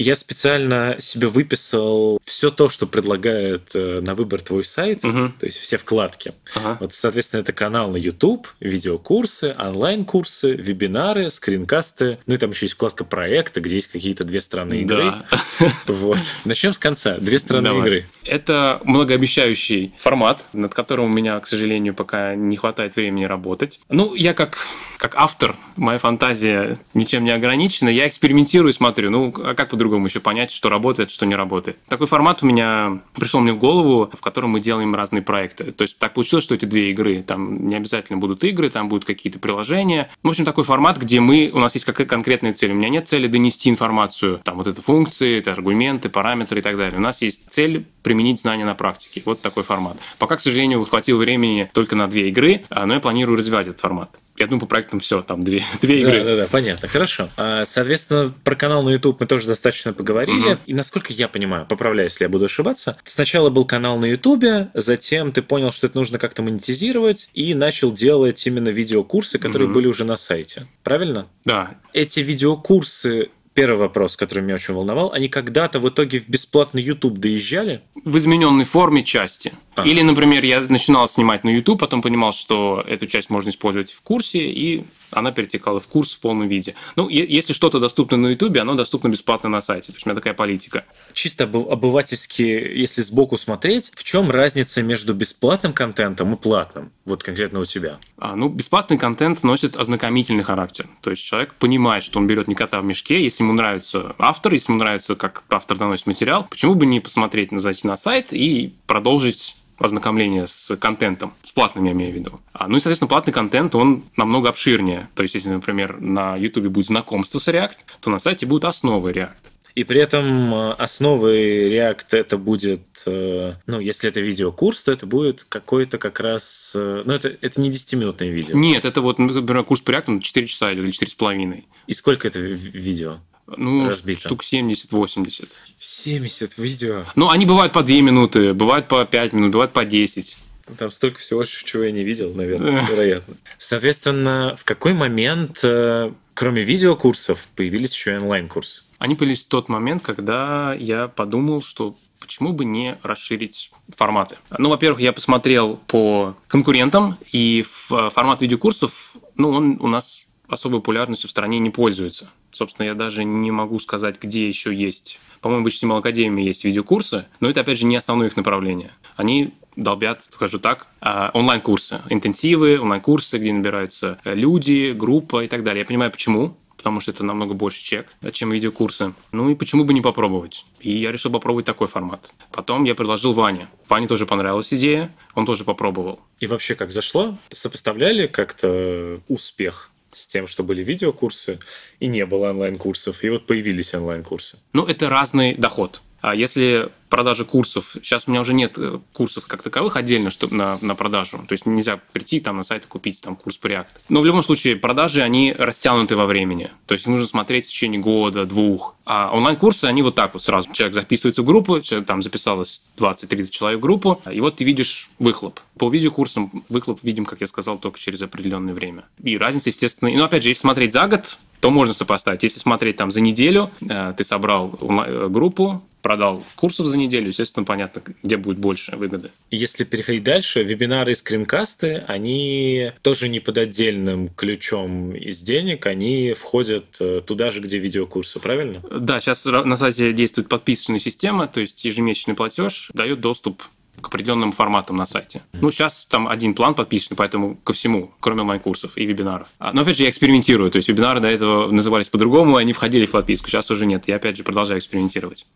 Я специально себе выписал все то, что предлагает э, на выбор твой сайт, Мгм. то есть все вкладки. Ага. Вот, соответственно, это канал на YouTube, видеокурсы, онлайн-курсы, вебинары, скринкасты. Ну и там еще есть вкладка проекта, где есть какие-то две стороны игры. Да. <laughs> Вот. Начнем с конца. Две стороны Давай. игры. Это многообещающий формат, над которым у меня, к сожалению, пока не хватает времени работать. Ну, я как, как автор, моя фантазия ничем не ограничена. Я экспериментирую, смотрю. Ну, а как по-другому другом еще понять, что работает, что не работает. Такой формат у меня пришел мне в голову, в котором мы делаем разные проекты. То есть так получилось, что эти две игры, там не обязательно будут игры, там будут какие-то приложения. В общем, такой формат, где мы, у нас есть какая конкретная цель. У меня нет цели донести информацию, там вот это функции, это аргументы, параметры и так далее. У нас есть цель применить знания на практике. Вот такой формат. Пока, к сожалению, хватило времени только на две игры, а, но я планирую развивать этот формат. Я думаю, по проектам все, там две, <laughs> две игры. Да, да, да, понятно, хорошо. А, соответственно, про канал на YouTube мы тоже достаточно поговорили. Угу. И насколько я понимаю, поправляю, если я буду ошибаться, сначала был канал на YouTube, затем ты понял, что это нужно как-то монетизировать, и начал делать именно видеокурсы, которые угу. были уже на сайте. Правильно? Да. Эти видеокурсы Первый вопрос, который меня очень волновал, они когда-то в итоге в бесплатный YouTube доезжали? В измененной форме части. А. Или, например, я начинал снимать на YouTube, потом понимал, что эту часть можно использовать в курсе, и она перетекала в курс в полном виде. Ну, если что-то доступно на YouTube, оно доступно бесплатно на сайте. То есть у меня такая политика. Чисто обывательски, если сбоку смотреть, в чем разница между бесплатным контентом и платным? Вот конкретно у тебя. А, ну, бесплатный контент носит ознакомительный характер. То есть человек понимает, что он берет не кота в мешке. Если ему нравится автор, если ему нравится, как автор доносит материал, почему бы не посмотреть, зайти на сайт и продолжить ознакомление с контентом, с платным я имею в виду. А, ну и, соответственно, платный контент, он намного обширнее. То есть, если, например, на YouTube будет знакомство с React, то на сайте будут основы React. И при этом э, основой React это будет, э, ну, если это видеокурс, то это будет какой-то как раз, э, ну, это, это не 10-минутное видео. Нет, это вот, например, курс по React 4 часа или 4,5. И сколько это видео? Ну, разбито. штук 70-80. 70 видео? Ну, они бывают по 2 минуты, бывают по 5 минут, бывают по 10. Там столько всего, чего я не видел, наверное, вероятно. Соответственно, в какой момент, э, кроме видеокурсов, появились еще и онлайн-курсы? Они появились в тот момент, когда я подумал, что почему бы не расширить форматы? Ну, во-первых, я посмотрел по конкурентам, и формат видеокурсов, ну, он у нас особой популярностью в стране не пользуется. Собственно, я даже не могу сказать, где еще есть. По-моему, в HTML Академии есть видеокурсы, но это, опять же, не основное их направление. Они долбят, скажу так, а, онлайн-курсы, интенсивы, онлайн-курсы, где набираются люди, группа и так далее. Я понимаю, почему, потому что это намного больше чек, чем видеокурсы. Ну и почему бы не попробовать? И я решил попробовать такой формат. Потом я предложил Ване. Ване тоже понравилась идея, он тоже попробовал. И вообще как зашло? Сопоставляли как-то успех с тем, что были видеокурсы, и не было онлайн-курсов, и вот появились онлайн-курсы. Ну, это разный доход. А если продажи курсов, сейчас у меня уже нет э, курсов как таковых отдельно чтобы на, на продажу. То есть нельзя прийти там на сайт и купить там курс по React. Но в любом случае продажи, они растянуты во времени. То есть нужно смотреть в течение года, двух. А онлайн-курсы, они вот так вот сразу. Человек записывается в группу, человек, там записалось 20-30 человек в группу, и вот ты видишь выхлоп. По видеокурсам выхлоп видим, как я сказал, только через определенное время. И разница, естественно... Ну, опять же, если смотреть за год, то можно сопоставить. Если смотреть там за неделю, э, ты собрал э, группу, продал курсов за неделю, естественно, понятно, где будет больше выгоды. Если переходить дальше, вебинары и скринкасты, они тоже не под отдельным ключом из денег, они входят э, туда же, где видеокурсы, правильно? Да, сейчас на сайте действует подписочная система, то есть ежемесячный платеж дает доступ к определенным форматам на сайте. Ну, сейчас там один план подписан, поэтому ко всему, кроме онлайн-курсов и вебинаров. А, но, опять же, я экспериментирую. То есть, вебинары до этого назывались по-другому, они входили в подписку. Сейчас уже нет. Я, опять же, продолжаю экспериментировать.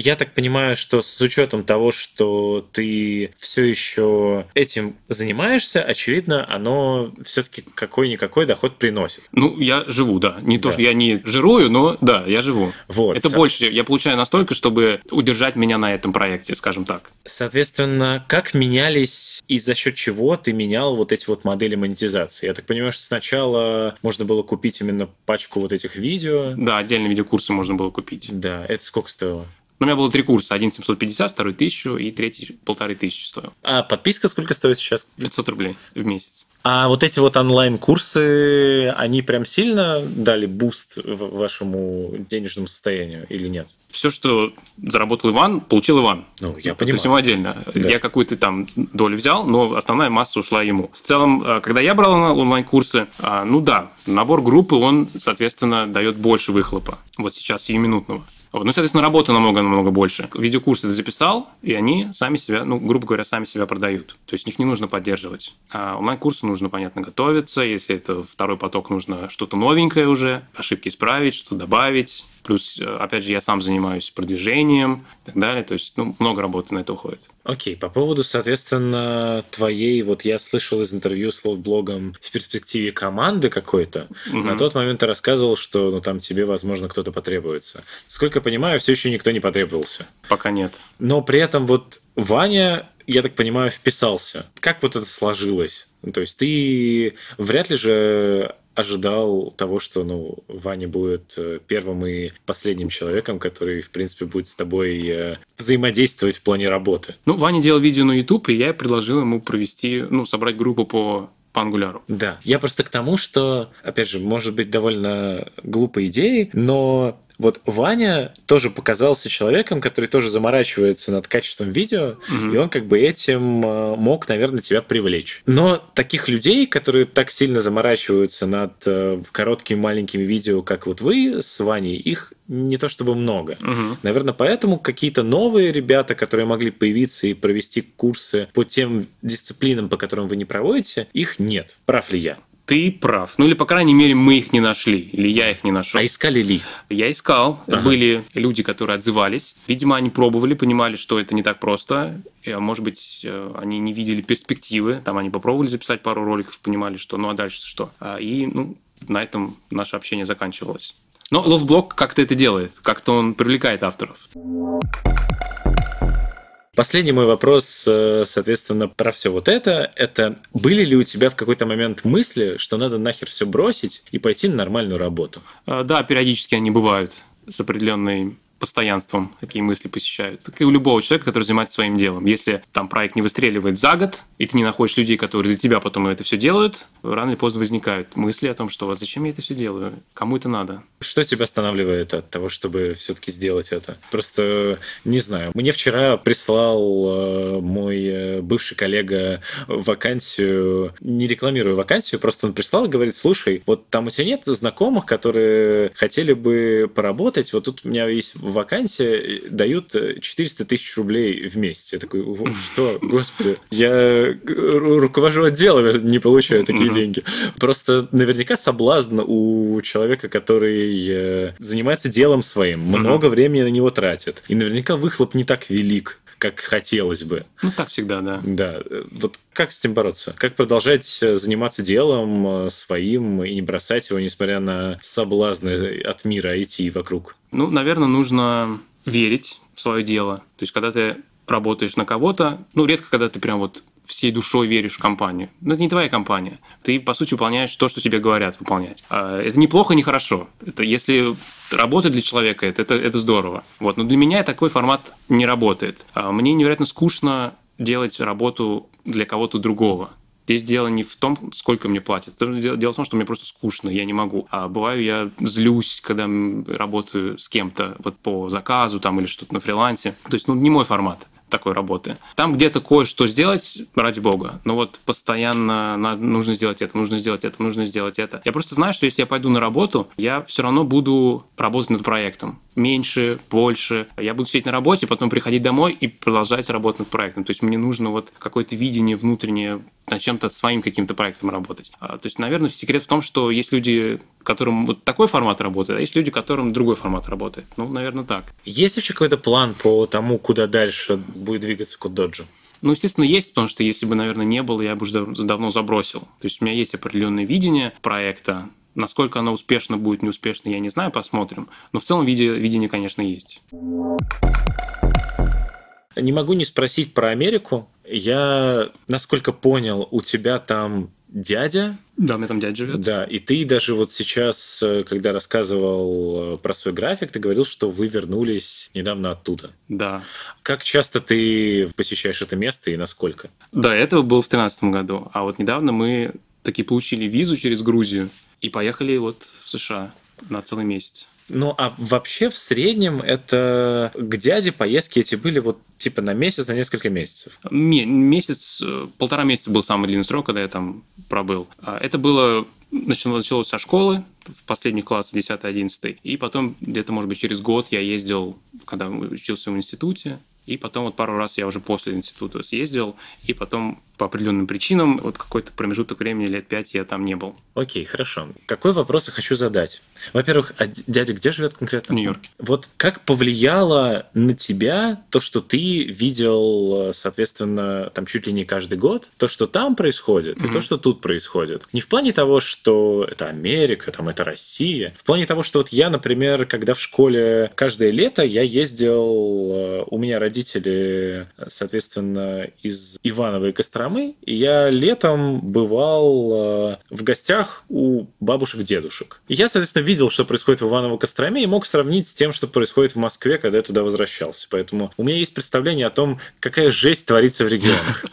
Я так понимаю, что с учетом того, что ты все еще этим занимаешься, очевидно, оно все-таки какой-никакой доход приносит. Ну, я живу, да. Не да. то, что я не жирую, но да, я живу. Вот. Это Со... больше. Я получаю настолько, чтобы удержать меня на этом проекте, скажем так. Соответственно, как менялись и за счет чего ты менял вот эти вот модели монетизации? Я так понимаю, что сначала можно было купить именно пачку вот этих видео. Да, отдельные видеокурсы можно было купить. Да, это сколько стоило? Ну, у меня было три курса. Один 750, второй 1000 и третий полторы тысячи стоил. А подписка сколько стоит сейчас? 500 рублей в месяц. А вот эти вот онлайн-курсы, они прям сильно дали boost вашему денежному состоянию или нет? Все, что заработал Иван, получил Иван. Ну, я понимаю. То есть ему отдельно. Да. Я какую-то там долю взял, но основная масса ушла ему. В целом, э, когда я брал онлайн-курсы, а, ну да, набор группы, он, соответственно, дает больше выхлопа. Вот сейчас, сиюминутного. Вот. Ну, соответственно, работы намного-намного больше. Видеокурсы ты записал, и они сами себя, ну, грубо говоря, сами себя продают. То есть их не нужно поддерживать. А онлайн-курсы нужно, понятно, готовиться. Если это второй поток, нужно что-то новенькое уже, ошибки исправить, что-то добавить. Плюс, э, опять же, я сам занимаюсь продвижением и так далее. То есть, ну, много работы на это уходит. Окей, по поводу, соответственно, твоей, вот я слышал из интервью с блогом в перспективе команды какой-то. Угу. На тот момент ты рассказывал, что ну, там тебе, возможно, кто-то потребуется. Сколько понимаю, все еще никто не потребовался. Пока нет. Но при этом вот Ваня я так понимаю, вписался. Как вот это сложилось? То есть ты вряд ли же ожидал того, что ну, Ваня будет э, первым и последним человеком, который, в принципе, будет с тобой э, взаимодействовать в плане работы. Ну, Ваня делал видео на YouTube, и я предложил ему провести, ну, собрать группу по по ангуляру. Да, я просто к тому, что, опять же, может быть довольно глупой идеей, но вот Ваня тоже показался человеком, который тоже заморачивается над качеством видео, угу. и он как бы этим э, мог, наверное, тебя привлечь. Но таких людей, которые так сильно заморачиваются над э, короткими маленькими видео, как вот вы с Ваней, их не то чтобы много. Угу. Наверное, поэтому какие-то новые ребята, которые могли появиться и провести курсы по тем дисциплинам, по которым вы не проводите, их нет. Прав ли я? Ты прав. Ну или, по крайней мере, мы их не нашли. Или я их не нашел. А искали ли? Я искал. Ага. Были люди, которые отзывались. Видимо, они пробовали, понимали, что это не так просто. А может быть, э, они не видели перспективы. Там они попробовали записать пару роликов, понимали, что ну а дальше что. А, и ну, на этом наше общение заканчивалось. Но Ловблок как-то это делает. Как-то он привлекает авторов. Последний мой вопрос, э, соответственно, про все вот это. Это были ли у тебя в какой-то момент мысли, что надо нахер все бросить и пойти на нормальную работу? Э, да, периодически они бывают с определенной постоянством такие мысли посещают. Так и у любого человека, который занимается своим делом. Если там проект не выстреливает за год, и ты не находишь людей, которые за тебя потом это все делают, рано или поздно возникают мысли о том, что вот зачем я это все делаю, кому это надо. Что тебя останавливает от того, чтобы все-таки сделать это? Просто не знаю. Мне вчера прислал э, мой э, бывший коллега вакансию, не рекламирую вакансию, просто он прислал и говорит, слушай, вот там у тебя нет знакомых, которые хотели бы поработать, вот тут у меня есть вакансия, дают 400 тысяч рублей в месяц. Я такой, что, <laughs> господи, я руковожу отделом, я не получаю такие деньги. Просто наверняка соблазн у человека, который э, занимается делом своим, много времени на него тратит. И наверняка выхлоп не так велик как хотелось бы. Ну, так всегда, да. Да. Вот как с этим бороться? Как продолжать э, заниматься делом э, своим и не бросать его, несмотря на соблазны от мира IT вокруг? Ну, наверное, нужно верить в свое дело. То есть, когда ты работаешь на кого-то, ну, редко, когда ты прям вот всей душой веришь в компанию. Но это не твоя компания. Ты, по сути, выполняешь то, что тебе говорят выполнять. А это неплохо, не хорошо. Это если работает для человека, это, это, это здорово. Вот. Но для меня такой формат не работает. А мне невероятно скучно делать работу для кого-то другого. Здесь дело не в том, сколько мне платят. Дело в том, что мне просто скучно, я не могу. А бываю я злюсь, когда работаю с кем-то вот по заказу там или что-то на фрилансе. То есть, ну, не мой формат такой работы. Там где-то кое-что сделать, ради бога, но вот постоянно надо, нужно сделать это, нужно сделать это, нужно сделать это. Я просто знаю, что если я пойду на работу, я все равно буду работать над проектом. Меньше, больше. Я буду сидеть на работе, потом приходить домой и продолжать работать над проектом. То есть мне нужно вот какое-то видение внутреннее над чем-то своим каким-то проектом работать. А, то есть, наверное, секрет в том, что есть люди, которым вот такой формат работает, а есть люди, которым другой формат работает. Ну, наверное, так. Есть вообще какой-то план по тому, куда дальше будет двигаться код доджа? Ну, естественно, есть, потому что если бы, наверное, не было, я бы уже давно забросил. То есть у меня есть определенное видение проекта. Насколько оно успешно будет, неуспешно, я не знаю, посмотрим. Но в целом видение, видение конечно, есть. Не могу не спросить про Америку. Я, насколько понял, у тебя там дядя. Да, у меня там дядя живет. Да, и ты даже вот сейчас, э, когда рассказывал э, про свой график, ты говорил, что вы вернулись недавно оттуда. Да. Как часто ты посещаешь это место и насколько? Да, это было в 2013 году. А вот недавно мы таки получили визу через Грузию и поехали вот в США на целый месяц. Ну, а вообще в среднем это к дяде поездки эти были вот типа на месяц, на несколько месяцев? Месяц, э, полтора месяца был самый длинный срок, когда я там пробыл. А это было началось со школы, в последний класс, 10-11. И потом где-то, может быть, через год я ездил, когда учился в институте, и потом вот пару раз я уже после института съездил, и потом по определенным причинам вот какой-то промежуток времени, лет пять, я там не был. Окей, хорошо. Какой вопрос я хочу задать? Во-первых, а дядя где живет конкретно? В Нью-Йорке. Вот как повлияло на тебя то, что ты видел, соответственно, там чуть ли не каждый год, то, что там происходит, mm-hmm. и то, что тут происходит? Не в плане того, что это Америка, там это Россия, в плане того, что вот я, например, когда в школе каждое лето я ездил, э, у меня родители, соответственно, из Иваново и Костромы, Костромы, и я летом бывал э, в гостях у бабушек-дедушек. И я, соответственно, видел, что происходит в Иваново-Костроме, и мог сравнить с тем, что происходит в Москве, когда я туда возвращался. Поэтому у меня есть представление о том, какая жесть творится в регионах.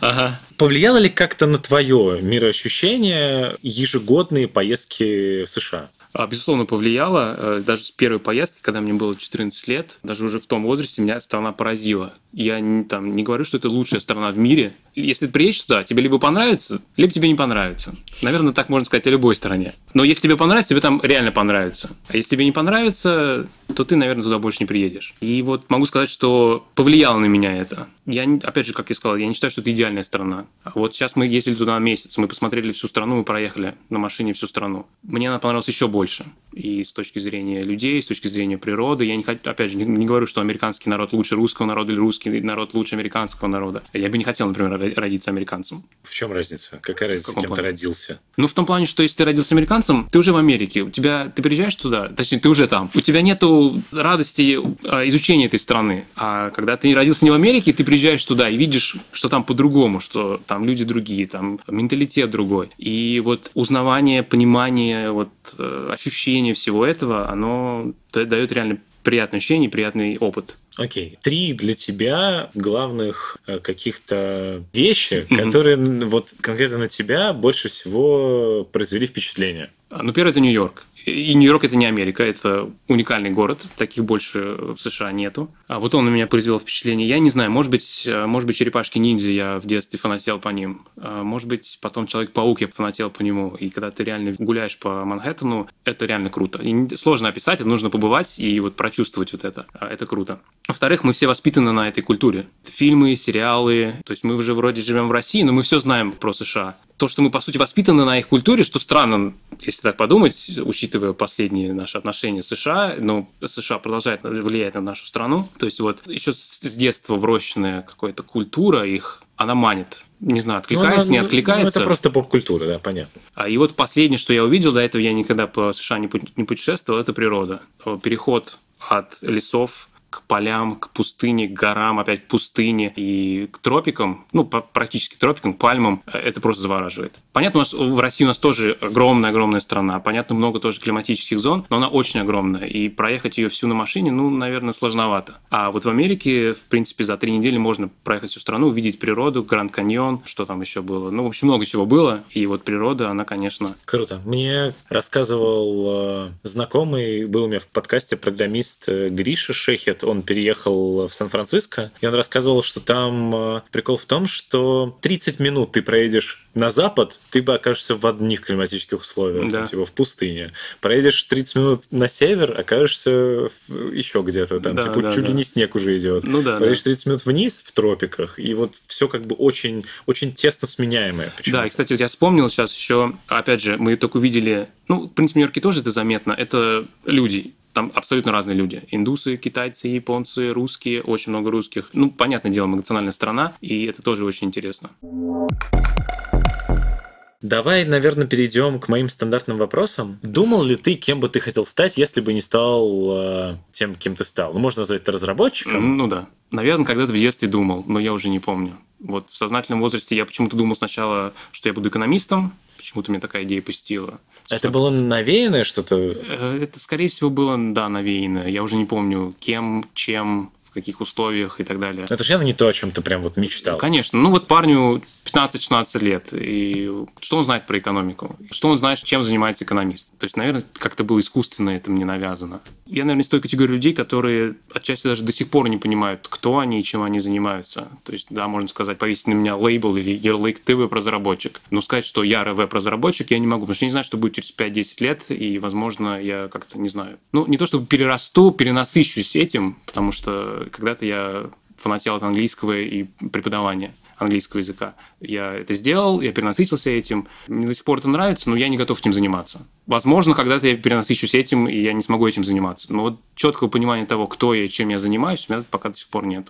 <laughs> Повлияло ли как-то на твое мироощущение ежегодные поездки в США? А, безусловно, повлияло. Э, даже с первой поездки, когда мне было 14 лет, даже уже в том возрасте меня страна поразила. Я не, там, не говорю, что это лучшая страна в мире. Если ты приедешь туда, тебе либо понравится, либо тебе не понравится. Наверное, так можно сказать о любой стране. Но если тебе понравится, тебе там реально понравится. А если тебе не понравится, то ты, наверное, туда больше не приедешь. И вот могу сказать, что повлияло на меня это. Я, опять же, как я сказал, я не считаю, что это идеальная страна. Вот сейчас мы ездили туда месяц, мы посмотрели всю страну, мы проехали на машине всю страну. Мне она понравилась еще больше. И с точки зрения людей, с точки зрения природы. Я, не, опять же, не, не говорю, что американский народ лучше русского народа или русский народ лучше американского народа. Я бы не хотел, например, родиться американцем. В чем разница? Какая разница, кем плане? ты родился? Ну, в том плане, что если ты родился американцем, ты уже в Америке. У тебя, ты приезжаешь туда, точнее, ты уже там. У тебя нету радости а, изучения этой страны. А когда ты родился не в Америке, ты приезжаешь туда и видишь, что там по-другому, что там люди другие, там менталитет другой. И вот узнавание, понимание, вот э, ощущение всего этого, оно дает реально приятное ощущение, приятный опыт. Окей. Okay. Три для тебя главных э, каких-то вещи, mm-hmm. которые вот конкретно на тебя больше всего произвели впечатление. Ну, первое – это Нью-Йорк. И Нью-Йорк это не Америка, это уникальный город, таких больше в США нету. А вот он на меня произвел впечатление. Я не знаю, может быть, э, может быть, черепашки ниндзя я в детстве фанател по ним. А может быть, потом Человек-паук я фанател по нему. И когда ты реально гуляешь по Манхэттену, это реально круто. И сложно описать, нужно побывать и вот прочувствовать вот это. А это круто. Во-вторых, мы все воспитаны на этой культуре. Фильмы, сериалы. То есть мы уже вроде живем в России, но мы все знаем про США то, что мы, по сути, воспитаны на их культуре, что странно, если так подумать, учитывая последние наши отношения с США, но США продолжает влиять на нашу страну. То есть вот еще с детства врощенная какая-то культура их, она манит. Не знаю, откликается, ну, не откликается. Ну, это просто поп-культура, да, понятно. А и вот последнее, что я увидел, до этого я никогда по США не путешествовал, это природа. Переход от лесов к полям, к пустыне, к горам, опять к пустыне и к тропикам, ну, практически тропикам, к пальмам, э, это просто завораживает. Понятно, у нас в России у нас тоже огромная-огромная страна, понятно, много тоже климатических зон, но она очень огромная, и проехать ее всю на машине, ну, наверное, сложновато. А вот в Америке, в принципе, за три недели можно проехать всю страну, увидеть природу, Гранд Каньон, что там еще было. Ну, в общем, много чего было, и вот природа, она, конечно... Круто. Мне рассказывал э, знакомый, был у меня в подкасте программист э, Гриша Шехет, он переехал в Сан-Франциско, и он рассказывал, что там э, прикол в том, что 30 минут ты проедешь на запад, ты бы окажешься в одних климатических условиях, да. типа в пустыне. Проедешь 30 минут на север, окажешься еще где-то там, да, типа да, чуть да. ли не снег уже идет. Ну да. Проедешь 30 минут вниз в тропиках, и вот все как бы очень, очень тесно сменяемое. Почему? Да, и, кстати, я вспомнил сейчас еще, опять же, мы только увидели, ну, в принципе, в Нью-Йорке тоже это заметно, это люди там абсолютно разные люди. Индусы, китайцы, японцы, русские, очень много русских. Ну, понятное дело, многонациональная страна, и это тоже очень интересно. Давай, наверное, перейдем к моим стандартным вопросам. Думал ли ты, кем бы ты хотел стать, если бы не стал э, тем, кем ты стал? Ну, можно назвать это разработчиком? Ну да. Наверное, когда-то в детстве думал, но я уже не помню. Вот в сознательном возрасте я почему-то думал сначала, что я буду экономистом, почему-то мне такая идея посетила. Это было навеянное что-то? Э, это, скорее всего, было, да, навеянное. Я уже не помню, кем, чем, в каких условиях и так далее. Это же явно не то, о чем ты прям вот мечтал. Конечно. Ну вот парню 15-16 лет, и что он знает про экономику? Что он знает, чем занимается экономист? То есть, наверное, как-то было искусственно это мне навязано. Я, наверное, из той категории людей, которые отчасти даже до сих пор не понимают, кто они и чем они занимаются. То есть, да, можно сказать, повесить на меня лейбл или ярлык «ты веб-разработчик». Но сказать, что я веб-разработчик, я не могу, потому что я не знаю, что будет через 5-10 лет, и, возможно, я как-то, не знаю, ну, не то чтобы перерасту, перенасыщусь этим, потому что когда-то я фанател от английского и преподавания английского языка. Я это сделал, я перенасытился этим. Мне до сих пор это нравится, но я не готов этим заниматься. Возможно, когда-то я перенасыщусь этим, и я не смогу этим заниматься. Но вот четкого понимания того, кто я и чем я занимаюсь, у меня пока до сих пор нет.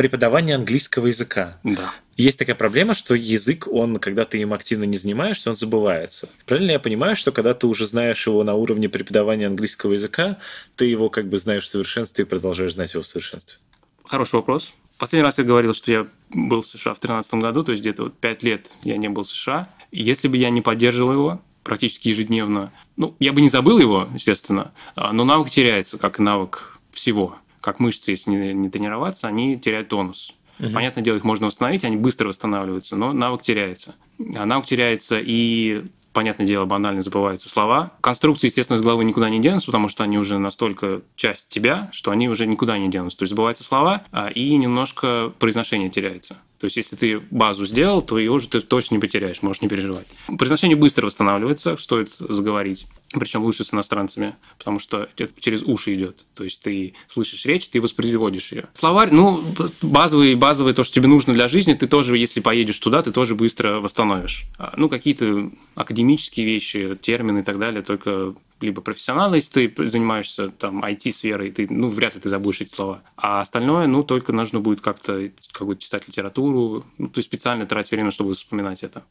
Преподавание английского языка. Да. Есть такая проблема, что язык, он, когда ты им активно не занимаешься, он забывается. Правильно я понимаю, что когда ты уже знаешь его на уровне преподавания английского языка, ты его как бы знаешь в совершенстве и продолжаешь знать его в совершенстве? Хороший вопрос. Последний раз я говорил, что я был в США в 2013 году, то есть где-то вот 5 лет я не был в США. И если бы я не поддерживал его практически ежедневно, ну, я бы не забыл его, естественно, а, но навык теряется, как навык всего как мышцы, если не, не тренироваться, они теряют тонус. Угу. Понятное дело, их можно восстановить, они быстро восстанавливаются, но навык теряется. А навык теряется, и понятное дело, банально забываются слова. Конструкции, естественно, из головы никуда не денутся, потому что они уже настолько часть тебя, что они уже никуда не денутся. То есть забываются слова, а, и немножко произношение теряется. То есть, если ты базу сделал, то ее уже ты точно не потеряешь, можешь не переживать. Произношение быстро восстанавливается, стоит заговорить. Причем лучше с иностранцами, потому что это через уши идет. То есть ты слышишь речь, ты воспроизводишь ее. Словарь, ну, базовый, базовый то, что тебе нужно для жизни, ты тоже, если поедешь туда, ты тоже быстро восстановишь. А, ну, какие-то академические вещи, термины и так далее, только либо профессионал, если ты занимаешься там IT-сферой, ты, ну, вряд ли ты забудешь эти слова. А остальное, ну, только нужно будет как-то какую-то читать литературу, ну, то есть специально тратить время, чтобы вспоминать это.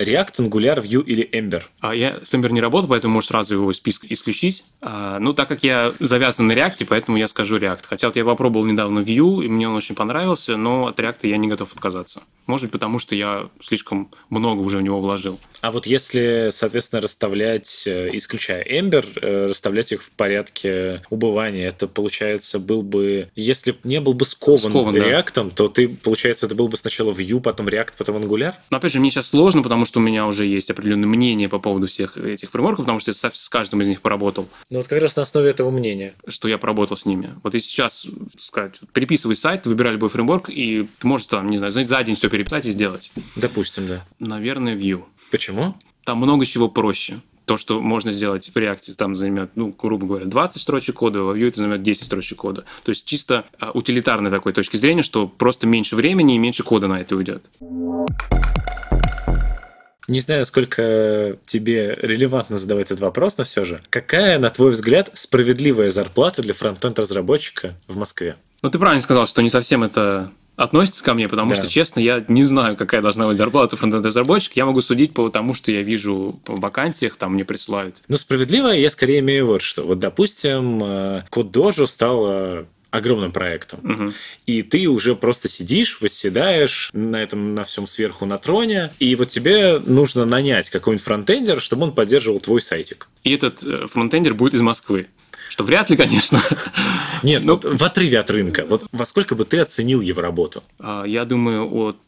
React, Angular, Vue или Ember? А я с Ember не работал, поэтому можешь сразу его из списка исключить. А, ну, так как я завязан на React, поэтому я скажу React. Хотя вот я попробовал недавно Vue, и мне он очень понравился, но от React я не готов отказаться. Может быть, потому что я слишком много уже в него вложил. А вот если, соответственно, расставлять, э, исключая Ember, э, расставлять их в порядке убывания, это, получается, был бы... Если не был бы скован, скован React, да. то ты, получается, это был бы сначала Vue, потом React, потом Angular? Но, опять же, мне сейчас сложно, потому что у меня уже есть определенное мнение по поводу всех этих фреймворков, потому что я с каждым из них поработал. Ну вот как раз на основе этого мнения. Что я поработал с ними. Вот если сейчас сказать, переписывай сайт, выбирай любой фреймворк, и ты можешь там, не знаю, за день все переписать и сделать. Допустим, да. Наверное, Vue. Почему? Там много чего проще то, что можно сделать в React, там займет, ну, грубо говоря, 20 строчек кода, во Vue это займет 10 строчек кода. То есть чисто а, утилитарной такой точки зрения, что просто меньше времени и меньше кода на это уйдет. Не знаю, насколько тебе релевантно задавать этот вопрос, но все же. Какая, на твой взгляд, справедливая зарплата для фронтенд-разработчика в Москве? Ну, ты правильно сказал, что не совсем это относится ко мне, потому да. что, честно, я не знаю, какая должна быть зарплата фронтенд-разработчика. Я могу судить по тому, что я вижу по вакансиях, там мне присылают. Ну, справедливо я скорее имею вот что. Вот, допустим, э, код Dojo стал огромным проектом. Угу. И ты уже просто сидишь, восседаешь на этом, на всем сверху на троне, и вот тебе нужно нанять какой-нибудь фронтендер, чтобы он поддерживал твой сайтик. И этот э, фронтендер будет из Москвы. Что вряд ли, конечно. Нет, ну, вот в отрыве от рынка. Вот во сколько бы ты оценил его работу? А, я думаю, от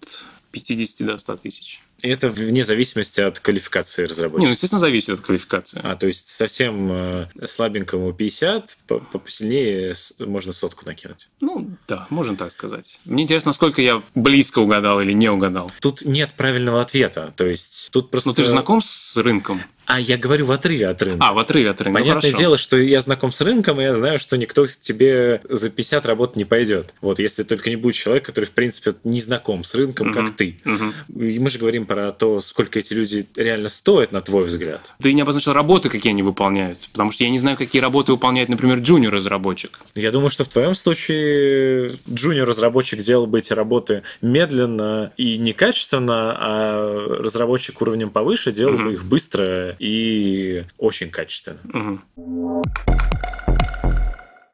50 до 100 тысяч. И это вне зависимости от квалификации разработчика? Не, ну, естественно, зависит от квалификации. А, то есть совсем э, слабенькому 50, посильнее можно сотку накинуть? Ну, да, можно так сказать. Мне интересно, насколько я близко угадал или не угадал. Тут нет правильного ответа. То есть тут просто... Ну, ты же знаком с рынком? А я говорю в отрыве от рынка. А, в отрыве от рынка. Ну, Понятное ну, дело, что я знаком с рынком, и я знаю, что никто тебе за 50 работ не пойдет. Вот, если только не будет человек, который, в принципе, не знаком с рынком, угу. как ты. Угу. И мы же говорим про то, сколько эти люди реально стоят, на твой взгляд. Ты не обозначил работы, какие они выполняют. Потому что я не знаю, какие работы выполняет, например, джуниор-разработчик. Я думаю, что в твоем случае джуниор-разработчик делал бы эти работы медленно и некачественно, а разработчик уровнем повыше делал угу. бы их быстро и очень качественно. Угу.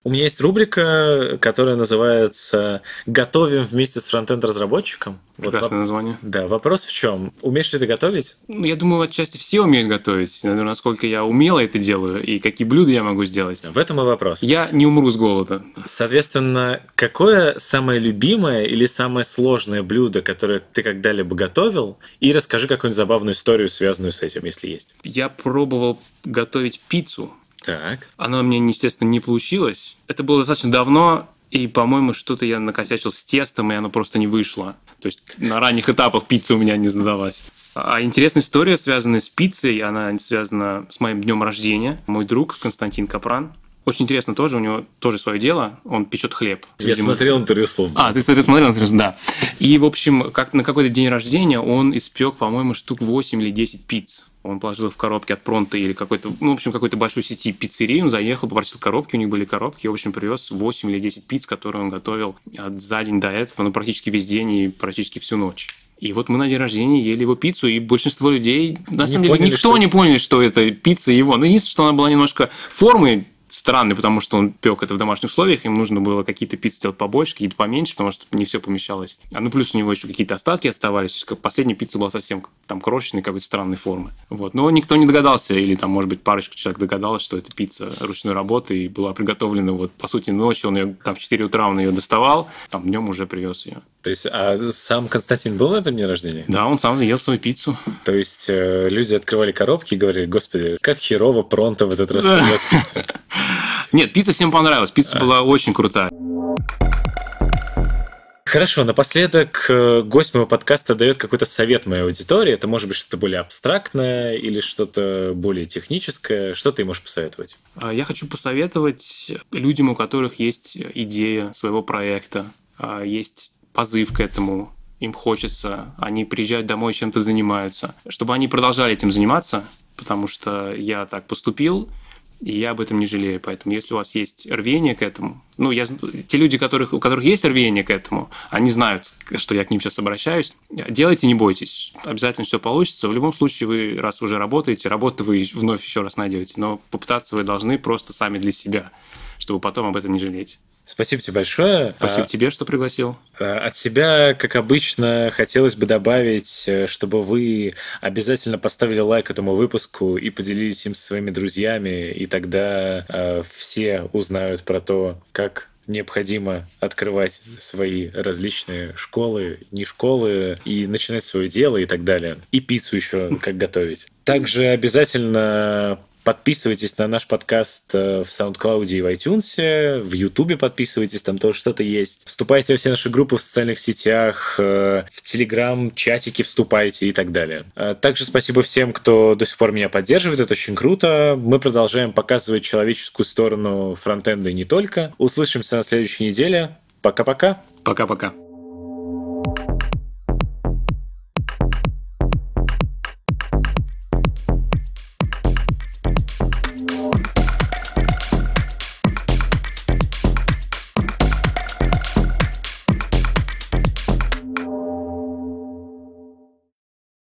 У меня есть рубрика, которая называется «Готовим вместе с фронтенд-разработчиком». Прекрасное воп- название. Да, вопрос в чем? Умеешь ли ты готовить? Ну, я думаю, отчасти все умеют готовить. Насколько я умело это делаю и какие блюда я могу сделать. В этом и вопрос. Я не умру с голода. Соответственно, какое самое любимое или самое сложное блюдо, которое ты когда-либо готовил? И расскажи какую-нибудь забавную историю, связанную с этим, если есть. Я пробовал готовить пиццу. Так. Она у меня, естественно, не получилась. Это было достаточно давно, и, по-моему, что-то я накосячил с тестом, и оно просто не вышло. То есть на ранних этапах пицца у меня не задалась. А интересная история, связанная с пиццей, она связана с моим днем рождения. Мой друг Константин Капран. Очень интересно тоже, у него тоже свое дело, он печет хлеб. Я Видимо, смотрел интервью слов. а, ты, смотрел, интересно, да. И, в общем, как на какой-то день рождения он испек, по-моему, штук 8 или 10 пиц. Он положил в коробки от Пронта или какой-то, ну, в общем, какой-то большой сети пиццерии. Он заехал, попросил коробки, у них были коробки. И, в общем, привез 8 или 10 пиц, которые он готовил а, за день до этого, ну, практически весь день и практически всю ночь. И вот мы на день рождения ели его пиццу, и большинство людей, на Не самом деле, поняли, никто что- не поняли, что это пицца его. Ну, единственное, что она была немножко формы странный, потому что он пек это в домашних условиях, им нужно было какие-то пиццы делать побольше, какие-то поменьше, потому что не все помещалось. А ну плюс у него еще какие-то остатки оставались, то есть как последняя пицца была совсем там крошечной, какой-то странной формы. Вот. Но никто не догадался, или там, может быть, парочка человек догадалась, что это пицца ручной работы и была приготовлена вот, по сути, ночью, он ее там в 4 утра он ее доставал, там днем уже привез ее. То есть, а сам Константин был на этом дне рождения? Да, он сам заел свою пиццу. То есть, э, люди открывали коробки и говорили, господи, как херово Пронто в этот раз Да. привез <laughs> пиццу. Нет, пицца всем понравилась, пицца была очень крутая. Хорошо, напоследок э, гость моего подкаста дает какой-то совет моей аудитории. Это может быть что-то более абстрактное или что-то более техническое. Что ты можешь посоветовать? А Я хочу посоветовать людям, у которых есть идея своего проекта, а, есть позыв к этому, им хочется, они приезжают домой, чем-то занимаются, чтобы они продолжали этим заниматься, потому что я так поступил, и я об этом не жалею. Поэтому, если у вас есть рвение к этому, ну, я, те люди, которых, у которых есть рвение к этому, они знают, что я к ним сейчас обращаюсь. Делайте, не бойтесь. Обязательно все получится. В любом случае, вы, раз уже работаете, работу вы вновь еще раз найдете. Но попытаться вы должны просто сами для себя, чтобы потом об этом не жалеть. Спасибо тебе большое. Спасибо А, тебе, что пригласил. а, От себя, как обычно, хотелось бы добавить, э, чтобы вы обязательно поставили лайк этому выпуску и поделились им со своими друзьями, и тогда э, все узнают про то, как необходимо открывать свои различные школы, не школы, и начинать свое дело и так далее. И пиццу еще как готовить. Также обязательно Подписывайтесь на наш подкаст э, в SoundCloud и в iTunes, в YouTube подписывайтесь, там тоже что-то есть. Вступайте во все наши группы в социальных сетях, э, в Telegram, чатики вступайте и так далее. Э, Также спасибо всем, кто до сих пор меня поддерживает, это очень круто. Мы продолжаем показывать человеческую сторону фронтенда и не только. Услышимся на следующей неделе. Пока-пока. Пока-пока.